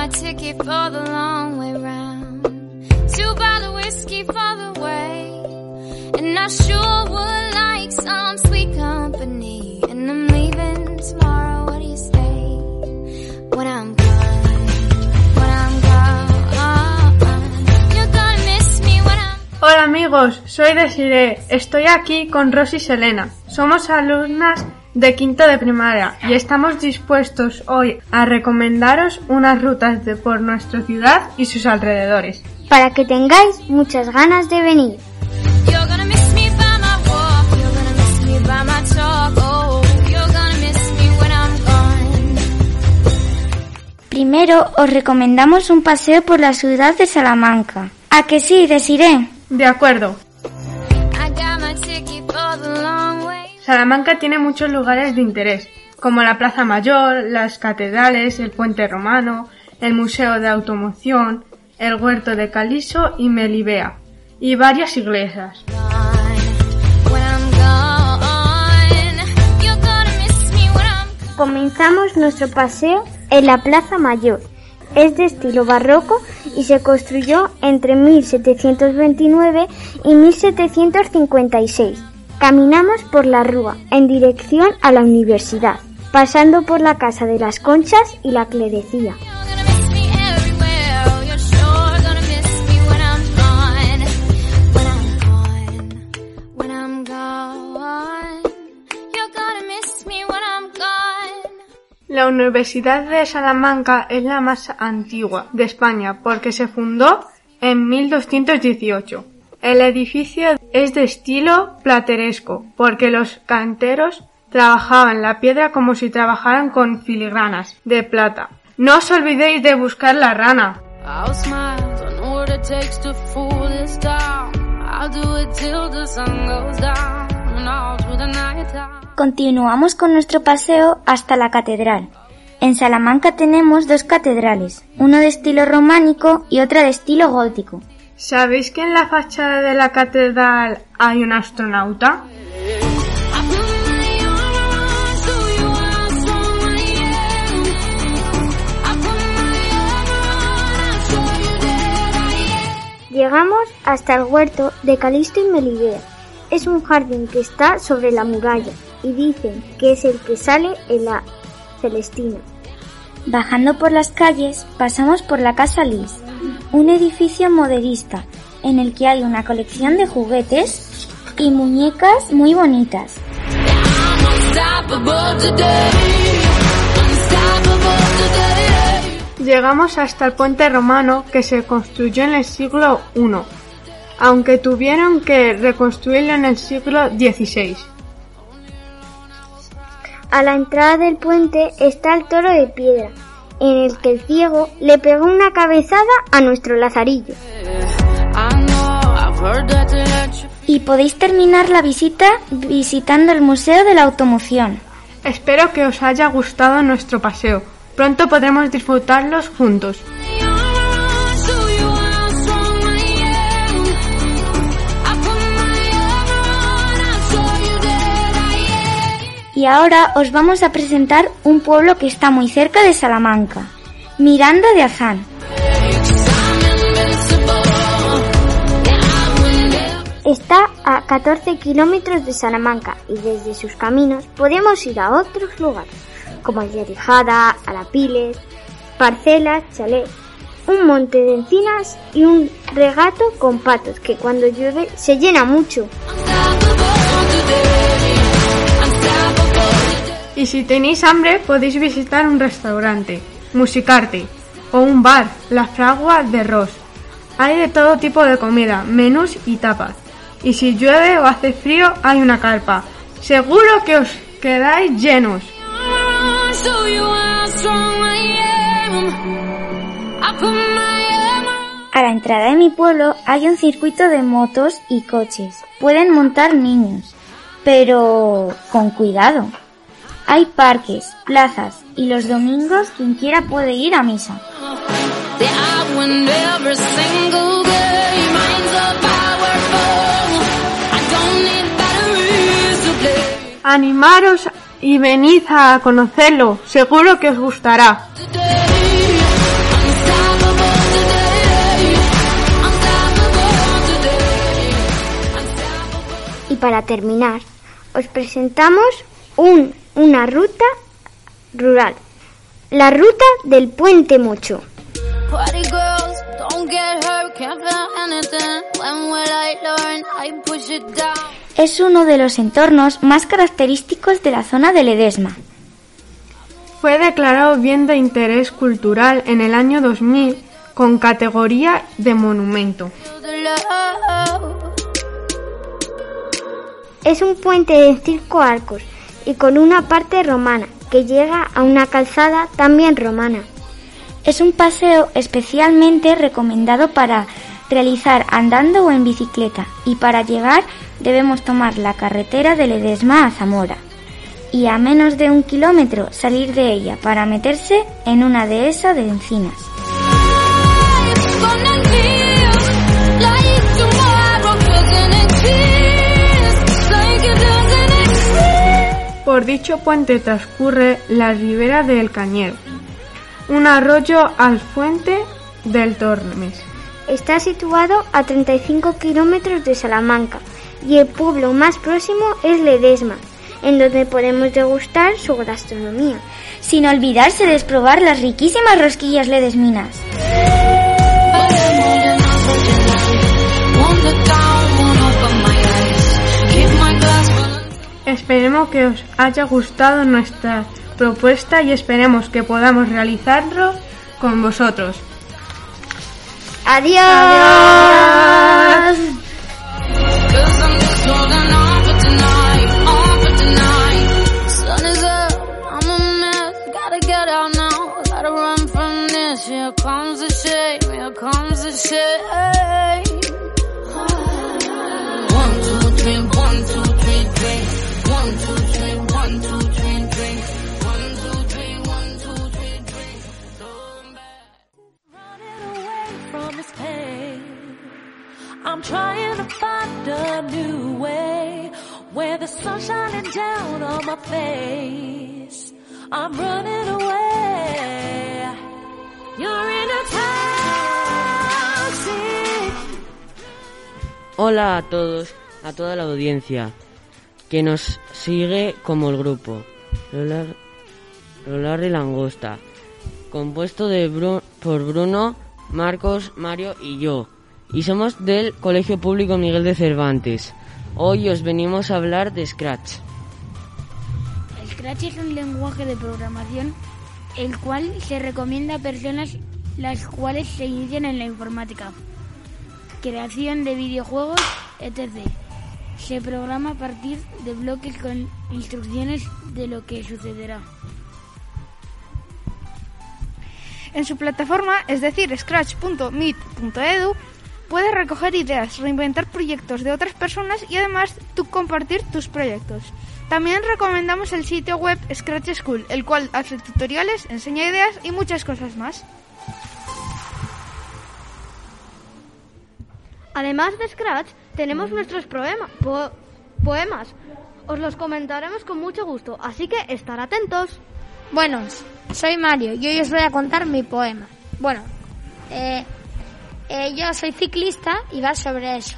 ticket for the long way round. Two bottle whiskey for the way. And I sure would like some sweet company. And I'm leaving tomorrow. What do you say? When I'm miss me when Hola amigos, soy Desiree. Estoy aquí con Rosy Selena. Somos alumnas de quinto de primaria y estamos dispuestos hoy a recomendaros unas rutas de por nuestra ciudad y sus alrededores. Para que tengáis muchas ganas de venir. Oh. Primero os recomendamos un paseo por la ciudad de Salamanca. ¿A que sí, Desiree? De acuerdo. Salamanca tiene muchos lugares de interés. como la Plaza Mayor, las catedrales, el Puente Romano, el Museo de Automoción, el Huerto de Caliso y Melibea, y varias iglesias. Comenzamos nuestro paseo en la Plaza Mayor. Es de estilo barroco y se construyó entre 1729 y 1756. Caminamos por la Rúa en dirección a la universidad, pasando por la Casa de las Conchas y la Clerecía. La Universidad de Salamanca es la más antigua de España porque se fundó en 1218. El edificio es de estilo plateresco porque los canteros trabajaban la piedra como si trabajaran con filigranas de plata. No os olvidéis de buscar la rana. Continuamos con nuestro paseo hasta la catedral. En Salamanca tenemos dos catedrales, una de estilo románico y otra de estilo gótico. ¿Sabéis que en la fachada de la catedral hay un astronauta? Llegamos hasta el huerto de Calisto y Melibea. Es un jardín que está sobre la muralla y dicen que es el que sale en la Celestina. Bajando por las calles, pasamos por la Casa Lis, un edificio moderista en el que hay una colección de juguetes y muñecas muy bonitas. Llegamos hasta el puente romano que se construyó en el siglo I, aunque tuvieron que reconstruirlo en el siglo XVI. A la entrada del puente está el toro de piedra, en el que el ciego le pegó una cabezada a nuestro lazarillo. Y podéis terminar la visita visitando el Museo de la Automoción. Espero que os haya gustado nuestro paseo. Pronto podremos disfrutarlos juntos. Y ahora os vamos a presentar un pueblo que está muy cerca de Salamanca, Miranda de Azán. Está a 14 kilómetros de Salamanca y desde sus caminos podemos ir a otros lugares, como Yerijada, Alapiles, Parcelas, Chalet, un monte de encinas y un regato con patos que cuando llueve se llena mucho. Y si tenéis hambre podéis visitar un restaurante, Musicarte, o un bar, La Fragua de Ros. Hay de todo tipo de comida, menús y tapas. Y si llueve o hace frío hay una carpa. Seguro que os quedáis llenos. A la entrada de mi pueblo hay un circuito de motos y coches. Pueden montar niños, pero con cuidado. Hay parques, plazas y los domingos quien quiera puede ir a misa. Animaros y venid a conocerlo. Seguro que os gustará. Y para terminar, os presentamos un, una ruta rural. La ruta del Puente Mocho. Es uno de los entornos más característicos de la zona de Ledesma. Fue declarado bien de interés cultural en el año 2000 con categoría de monumento. Es un puente de cinco arcos y con una parte romana que llega a una calzada también romana. Es un paseo especialmente recomendado para realizar andando o en bicicleta y para llegar debemos tomar la carretera de Ledesma a Zamora. y a menos de un kilómetro salir de ella para meterse en una dehesa de encinas. Por dicho puente transcurre la ribera del Cañero, un arroyo al fuente del Tormes. Está situado a 35 kilómetros de Salamanca y el pueblo más próximo es Ledesma, en donde podemos degustar su gastronomía. Sin olvidarse de probar las riquísimas rosquillas ledesminas. Esperemos que os haya gustado nuestra propuesta y esperemos que podamos realizarlo con vosotros. Adiós. I'm trying to find a new way where the sun's shining down on my face. I'm running away. You're in a taxi. Hola a todos, a toda la audiencia que nos sigue como el grupo Lolar, Lolar y Langosta, compuesto de Bru- por Bruno, Marcos, Mario y yo. Y somos del Colegio Público Miguel de Cervantes. Hoy os venimos a hablar de Scratch. Scratch es un lenguaje de programación el cual se recomienda a personas las cuales se inician en la informática, creación de videojuegos, etc. Se programa a partir de bloques con instrucciones de lo que sucederá. En su plataforma, es decir, scratch.meet.edu, puedes recoger ideas, reinventar proyectos de otras personas y además tú compartir tus proyectos. También recomendamos el sitio web Scratch School, el cual hace tutoriales, enseña ideas y muchas cosas más. Además de Scratch, tenemos nuestros poema- po- poemas. Os los comentaremos con mucho gusto, así que estar atentos. Bueno, soy Mario y hoy os voy a contar mi poema. Bueno, eh, eh, yo soy ciclista y va sobre eso.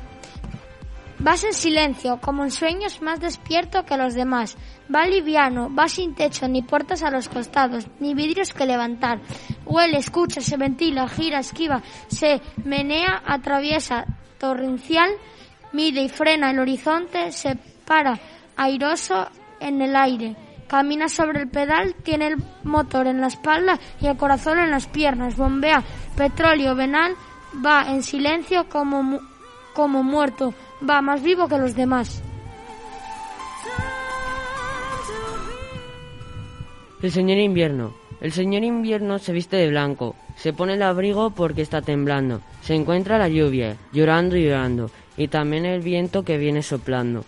Vas en silencio, como en sueños más despierto que los demás. Va liviano, va sin techo, ni puertas a los costados, ni vidrios que levantar. Huele, escucha, se ventila, gira, esquiva, se menea, atraviesa, torrencial, mide y frena el horizonte, se para, airoso en el aire. Camina sobre el pedal, tiene el motor en la espalda y el corazón en las piernas. Bombea petróleo venal, va en silencio como, como muerto, va más vivo que los demás. El señor invierno. El señor invierno se viste de blanco, se pone el abrigo porque está temblando, se encuentra la lluvia, llorando y llorando, y también el viento que viene soplando.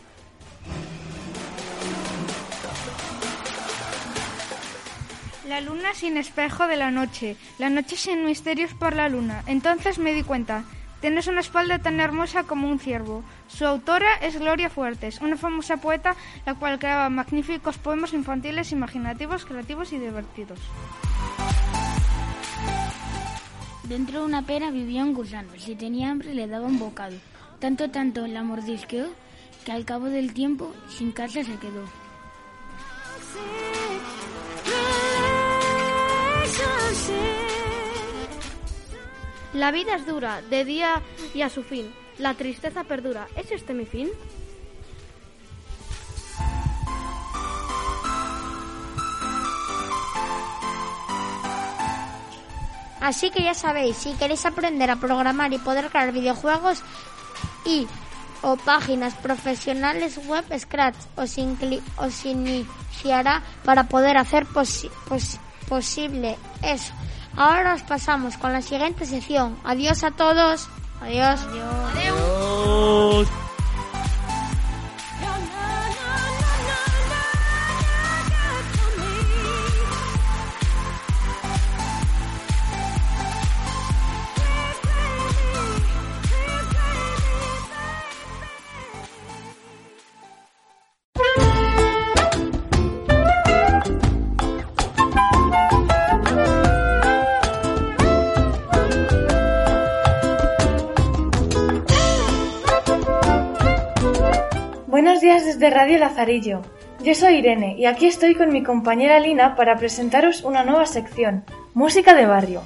La luna sin espejo de la noche, la noche sin misterios por la luna. Entonces me di cuenta, tienes una espalda tan hermosa como un ciervo. Su autora es Gloria Fuertes, una famosa poeta la cual creaba magníficos poemas infantiles, imaginativos, creativos y divertidos. Dentro de una pera vivía un gusano. Si tenía hambre le daba un bocado. Tanto, tanto la mordisqueó que al cabo del tiempo sin casa se quedó. La vida es dura, de día y a su fin. La tristeza perdura. ¿Es este mi fin? Así que ya sabéis, si queréis aprender a programar y poder crear videojuegos y o páginas profesionales web, Scratch os, os iniciará para poder hacer posi- pos- posible eso. Ahora os pasamos con la siguiente sección. Adiós a todos. Adiós. Adiós. Desde Radio Lazarillo. Yo soy Irene y aquí estoy con mi compañera Lina para presentaros una nueva sección, Música de Barrio.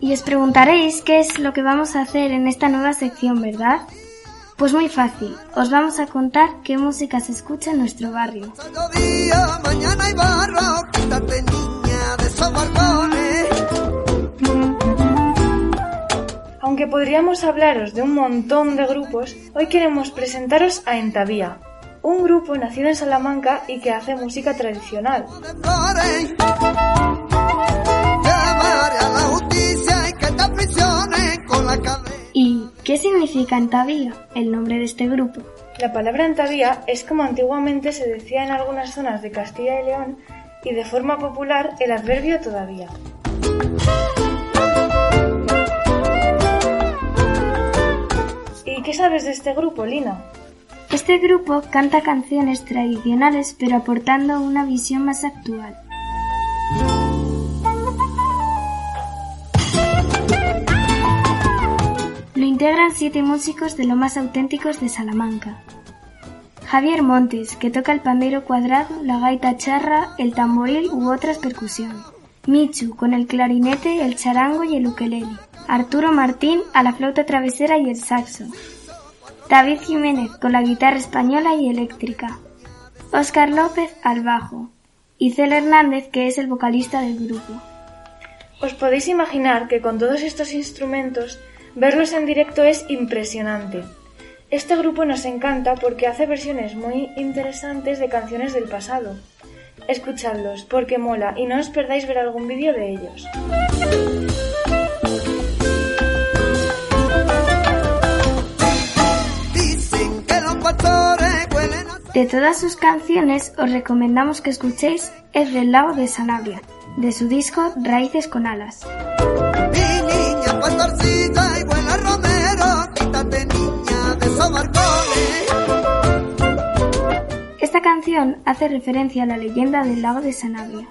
Y os preguntaréis qué es lo que vamos a hacer en esta nueva sección, ¿verdad? Pues muy fácil, os vamos a contar qué música se escucha en nuestro barrio. Aunque podríamos hablaros de un montón de grupos, hoy queremos presentaros a Entavía, un grupo nacido en Salamanca y que hace música tradicional. ¿Y qué significa Entavía, el nombre de este grupo? La palabra Entavía es como antiguamente se decía en algunas zonas de Castilla y León y de forma popular el adverbio todavía. Sabes de este grupo, Lina? Este grupo canta canciones tradicionales pero aportando una visión más actual. Lo integran siete músicos de lo más auténticos de Salamanca. Javier Montes, que toca el pandero cuadrado, la gaita charra, el tamboril u otras percusiones. Michu, con el clarinete, el charango y el ukelele. Arturo Martín, a la flauta travesera y el saxo. David Jiménez, con la guitarra española y eléctrica. Óscar López, al bajo. Y Cel Hernández, que es el vocalista del grupo. Os podéis imaginar que con todos estos instrumentos, verlos en directo es impresionante. Este grupo nos encanta porque hace versiones muy interesantes de canciones del pasado. Escuchadlos porque mola y no os perdáis ver algún vídeo de ellos. De todas sus canciones os recomendamos que escuchéis El del lago de Sanabria, de su disco Raíces con alas. Esta canción hace referencia a la leyenda del lago de Sanabria.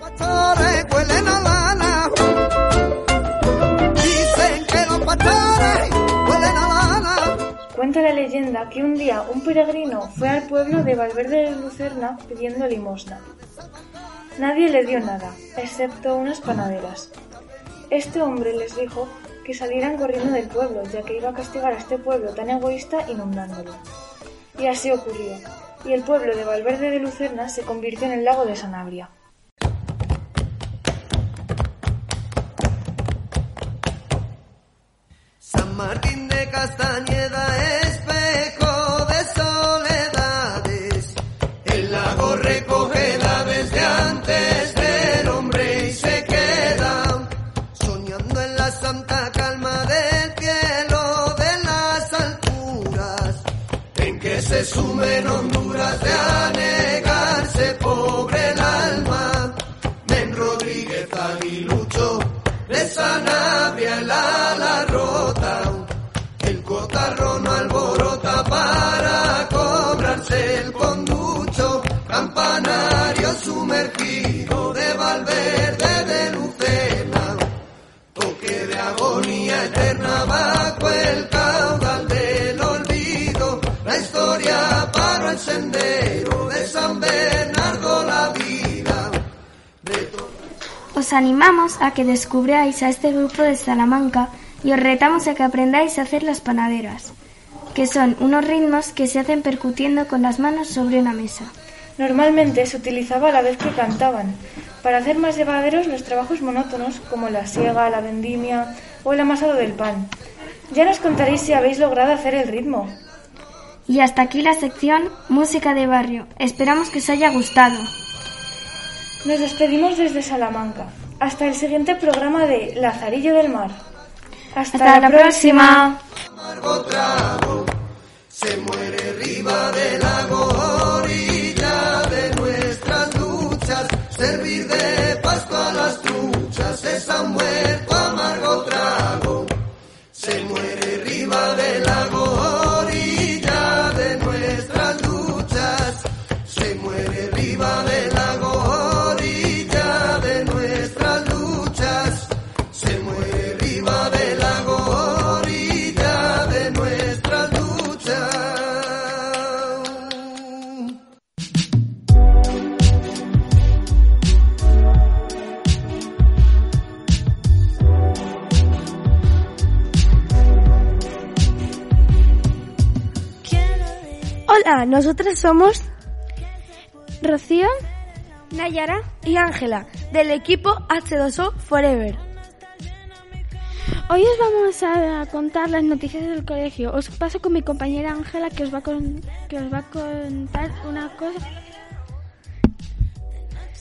Cuenta la leyenda que un día un peregrino fue al pueblo de Valverde de Lucerna pidiendo limosna. Nadie le dio nada, excepto unas panaderas. Este hombre les dijo que salieran corriendo del pueblo, ya que iba a castigar a este pueblo tan egoísta inundándolo. Y así ocurrió, y el pueblo de Valverde de Lucerna se convirtió en el lago de Sanabria. Martín de Castañeda, espejo animamos a que descubráis a este grupo de Salamanca y os retamos a que aprendáis a hacer las panaderas, que son unos ritmos que se hacen percutiendo con las manos sobre una mesa. Normalmente se utilizaba a la vez que cantaban, para hacer más llevaderos los trabajos monótonos como la siega, la vendimia o el amasado del pan. Ya nos contaréis si habéis logrado hacer el ritmo. Y hasta aquí la sección Música de Barrio. Esperamos que os haya gustado. Nos despedimos desde Salamanca. Hasta el siguiente programa de Lazarillo del Mar. Hasta, Hasta la próxima. amargo trago se muere arriba del lago, orilla de nuestras luchas, servir de pasto a las truchas, es han Hola, nosotras somos Rocío, Nayara y Ángela del equipo H2O Forever. Hoy os vamos a contar las noticias del colegio. Os paso con mi compañera Ángela que os va a con- que os va a contar una cosa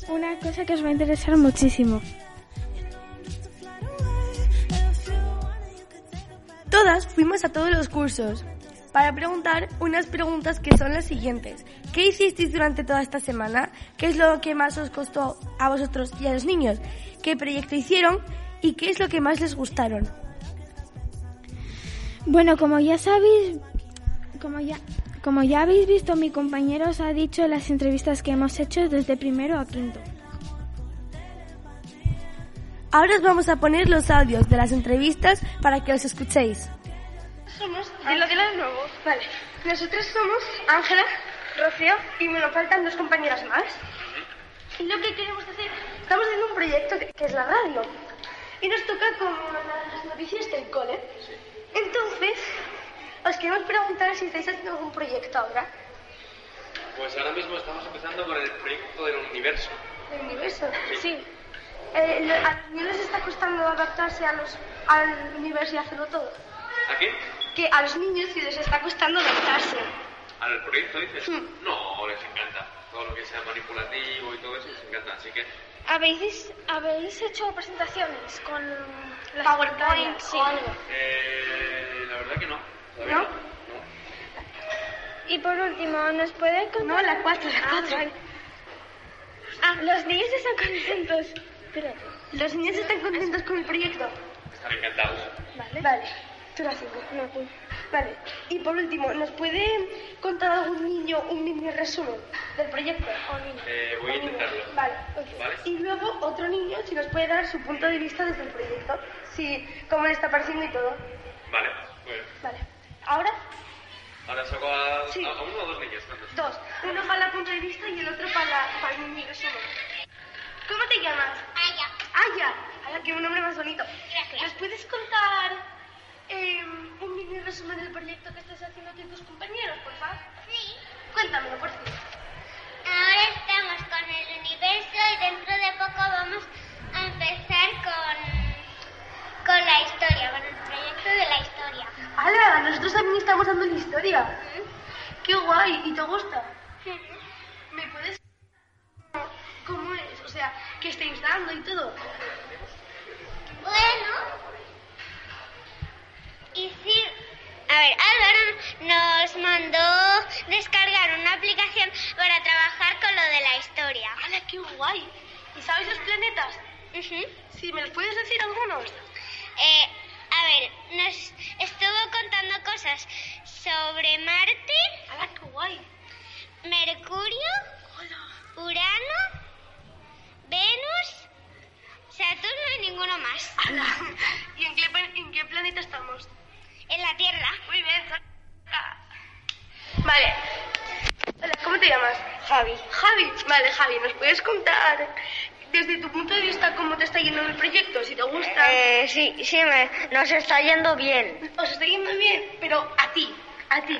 una cosa que os va a interesar muchísimo. Todas fuimos a todos los cursos para preguntar unas preguntas que son las siguientes. ¿Qué hicisteis durante toda esta semana? ¿Qué es lo que más os costó a vosotros y a los niños? ¿Qué proyecto hicieron? ¿Y qué es lo que más les gustaron? Bueno, como ya sabéis, como ya como ya habéis visto, mi compañero os ha dicho las entrevistas que hemos hecho desde primero a quinto. Ahora os vamos a poner los audios de las entrevistas para que los escuchéis. Somos, dilo, dilo de nuevo. Vale. Nosotros somos Ángela, Rocío y me faltan dos compañeras más. Y lo que queremos hacer, estamos haciendo un proyecto que, que es la radio. Y nos toca como las noticias del cole. Entonces, os queremos preguntar si estáis haciendo algún proyecto ahora. Pues ahora mismo estamos empezando con el proyecto del universo. ¿Del universo? Sí. Eh, a los niños les está costando adaptarse a los, al universo y hacerlo todo. ¿A qué? Que a los niños sí les está costando adaptarse. ¿Al proyecto dices? Hmm. No, les encanta. Todo lo que sea manipulativo y todo eso les encanta. Así que ¿Habéis, ¿Habéis hecho presentaciones con las PowerPoint pantallas sí. o algo? Eh, la verdad que no. ¿No? no. Y por último, ¿nos puede contar? No, la cuatro, la Ah, cuatro. Ah, los niños están contentos. Espérate. Los niños están contentos con el proyecto. Están encantados. Vale. Vale. Tú la cinco. No, tú. Vale. Y por último, ¿nos puede contar algún niño un mini resumen del proyecto? O niño. Eh, voy a O intentarlo. Vale. ok. Vale. Y luego otro niño, si nos puede dar su punto de vista desde el proyecto. Sí, cómo le está pareciendo y todo. Vale, muy bien. Vale. Ahora, Ahora saco a, Sí. a uno o dos niños. ¿cuántos? dos. Uno para el punto de vista y el otro para, la- para el mini resumen. ¿Cómo te llamas? Aya. Aya. Aya, qué nombre más bonito. ¿Nos puedes contar un resumen del proyecto que estás haciendo tú y tus compañeros, por favor? Sí. Cuéntamelo, por favor. Ahora estamos con el universo y dentro de poco vamos a empezar con, con la historia, con el proyecto de la historia. ¡Hala! Nosotros también estamos dando la historia. ¡Qué guay! ¿Y te gusta? ¿Me puedes cómo es? O sea, ¿qué estáis dando y todo? Bueno, y sí, a ver, Álvaro nos mandó descargar una aplicación para trabajar con lo de la historia. ¡Hala, qué guay! ¿Y sabes los planetas? Sí, ¿me los puedes decir algunos? Eh, a ver, nos estuvo contando cosas sobre Marte. ¡Hala, qué guay! Mercurio. Urano. Venus. Saturno y ninguno más. ¡Hala! ¿Y en qué, en qué planeta estamos? En la Tierra. Muy bien. Vale. Hola, ¿cómo te llamas? Javi. Javi. Vale, Javi, ¿nos puedes contar desde tu punto de vista cómo te está yendo el proyecto? Si te gusta. Eh, sí, sí, me, nos está yendo bien. Os está yendo bien, pero a ti, a ti.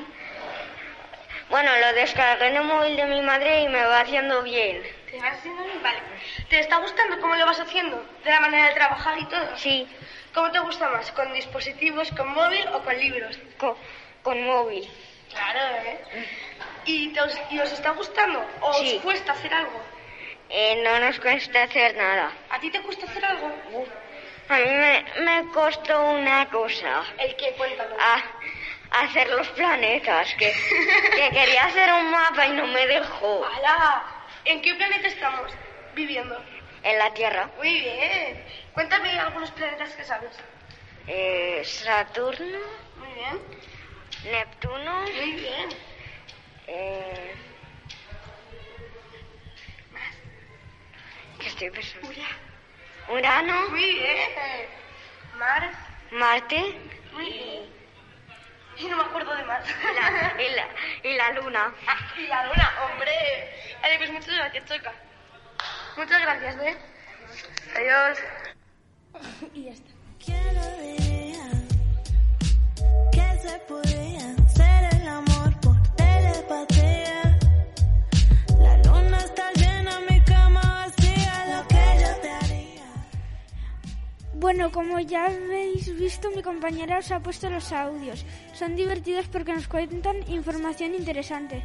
Bueno, lo descargué en el móvil de mi madre y me va haciendo bien. ¿Te vas haciendo bien? Vale. ¿Te está gustando cómo lo vas haciendo? De la manera de trabajar y todo. Sí. ¿Cómo te gusta más? ¿Con dispositivos, con móvil o con libros? Con, con móvil. Claro, ¿eh? ¿Y, te os, y os está gustando? ¿O Sí. os cuesta hacer algo? Eh, no nos cuesta hacer nada. ¿A ti te cuesta hacer algo? A mí me, me costó una cosa. ¿El qué? Cuéntalo. Ah, hacer los planetas, que, *laughs* que quería hacer un mapa y no me dejó. ¡Hala! ¿En qué planeta estamos viviendo? En la Tierra. Muy bien. Cuéntame algunos planetas que sabes. Eh, Saturno, Muy bien. Neptuno. Muy bien. Eh, ¿Qué estoy pensando? Urano. Muy bien. Mar. Marte. Muy bien. Y no me acuerdo de más. La- y, la, y la Luna. *laughs* Ah, y la luna, hombre. Vale, pues muchas gracias, Choca. Muchas gracias, ¿eh? Adiós. y ya está. que se podía hacer el amor por telepatía. La luna está llena, mi cama vacía, lo que yo te haría. Bueno, como ya habéis visto, mi compañera os ha puesto los audios. Son divertidos porque nos cuentan información interesante.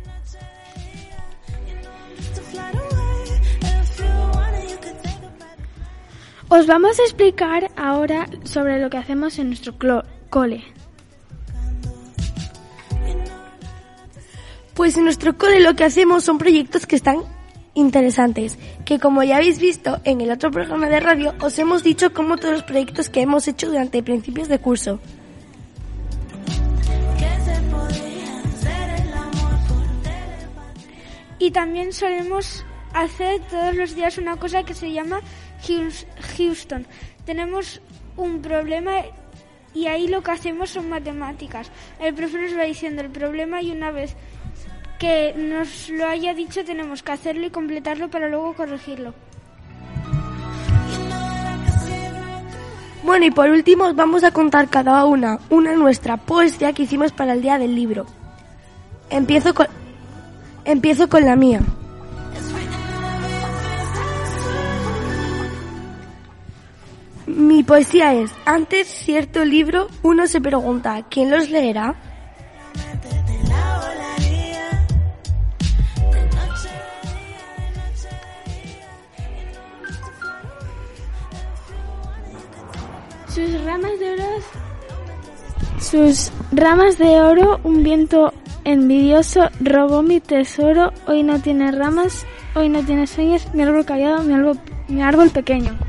Os vamos a explicar ahora sobre lo que hacemos en nuestro cole. Pues en nuestro cole lo que hacemos son proyectos que están interesantes, que como ya habéis visto en el otro programa de radio, os hemos dicho como todos los proyectos que hemos hecho durante principios de curso. Y también solemos hacer todos los días una cosa que se llama Houston. Tenemos un problema y ahí lo que hacemos son matemáticas. El profe nos va diciendo el problema y una vez que nos lo haya dicho tenemos que hacerlo y completarlo para luego corregirlo. Bueno, y por último os vamos a contar cada una una nuestra poesía que hicimos para el día del libro. Empiezo con, empiezo con la mía. Mi poesía es, antes cierto libro, uno se pregunta, ¿quién los leerá? Sus ramas de oro, sus ramas de oro, un viento envidioso robó mi tesoro. Hoy no tiene ramas, hoy no tiene sueños, mi árbol callado, mi árbol, mi árbol pequeño.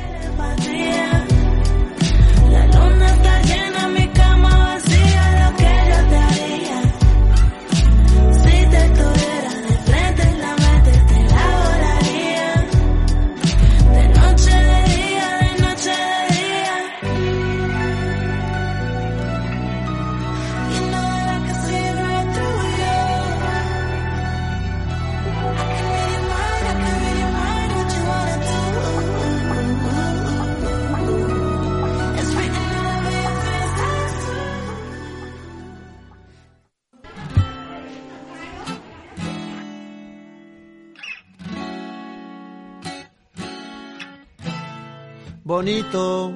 Bonito,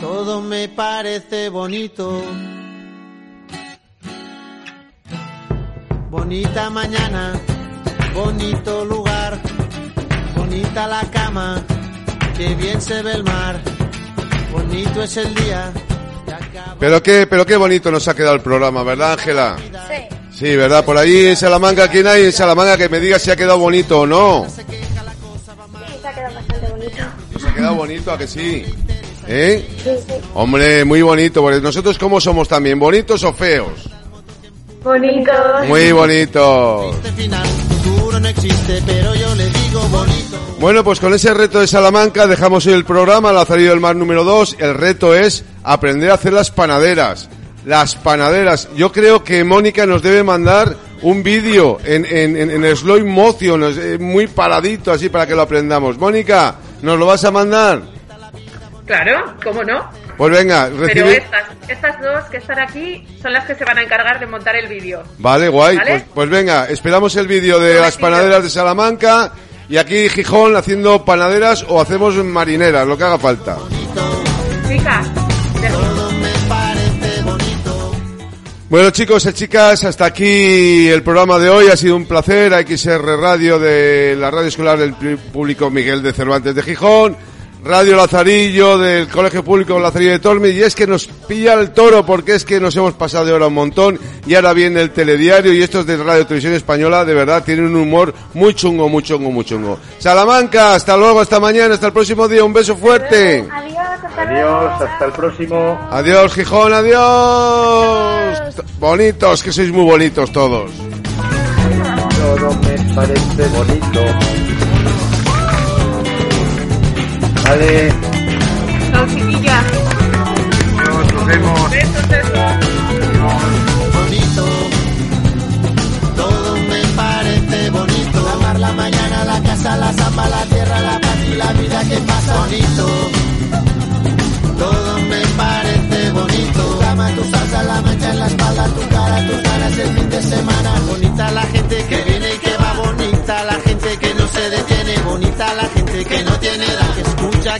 todo me parece bonito. Bonita mañana, bonito lugar, bonita la cama, que bien se ve el mar, bonito es el día. Pero qué, pero qué bonito nos ha quedado el programa, ¿verdad, Ángela? Sí. Sí, ¿verdad? Por ahí en Salamanca, ¿quién hay en Salamanca que me diga si ha quedado bonito o no? Quedado bonito a que sí? ¿Eh? Sí, sí. Hombre, muy bonito, porque nosotros cómo somos también, bonitos o feos? Bonito. Muy bonitos. Bonito. Bueno, pues con ese reto de Salamanca dejamos hoy el programa, Lazarillo del Mar número 2. El reto es aprender a hacer las panaderas. Las panaderas. Yo creo que Mónica nos debe mandar un vídeo en, en, en, en slow motion, muy paradito así para que lo aprendamos. Mónica, ¿nos lo vas a mandar? Claro, ¿cómo no? Pues venga, Pero recibe... estas, estas dos que están aquí son las que se van a encargar de montar el vídeo. Vale, guay. ¿Vale? Pues, pues venga, esperamos el vídeo de las panaderas de Salamanca y aquí Gijón haciendo panaderas o hacemos marineras, lo que haga falta. Chicas, Bueno chicos y chicas, hasta aquí el programa de hoy. Ha sido un placer. XR Radio de la Radio Escolar del Público Miguel de Cervantes de Gijón. Radio Lazarillo del Colegio Público Lazarillo de Tormes. Y es que nos pilla el toro porque es que nos hemos pasado de hora un montón. Y ahora viene el telediario y estos de Radio Televisión Española de verdad tienen un humor muy chungo, muy chungo, muy chungo. Salamanca, hasta luego, hasta mañana, hasta el próximo día. Un beso fuerte. Adiós, hasta Adiós, hasta el próximo. Adiós Gijón, adiós. Bonitos, que sois muy bonitos todos. Todo me parece bonito. Vale, Chao, chiquilla. nos vemos. Besos, besos. bonito. Todo me parece bonito. La mar, la mañana, la casa, la zamba, la tierra, la paz y la vida que pasa bonito. Todo me parece bonito. Cama, ganas el fin de semana. Bonita la gente que viene y que va, bonita la gente que no se detiene, bonita la gente que no tiene edad,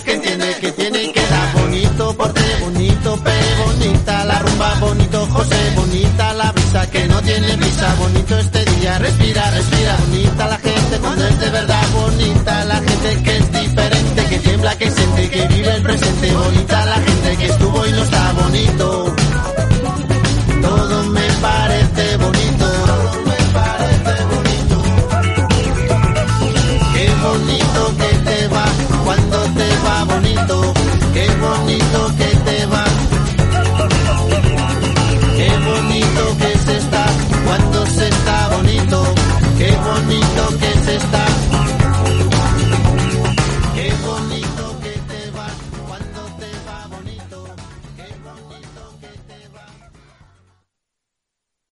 que entiende que tiene que dar bonito porte, bonito pe, bonita la rumba, bonito José, bonita la brisa que no tiene brisa, bonito este día, respira, respira, bonita la gente cuando es de verdad, bonita la gente que es diferente, que tiembla, que siente, que vive el presente, bonita la gente que estuvo y no está bonito. bonito que te va. Qué bonito que se está cuando se está bonito. Qué bonito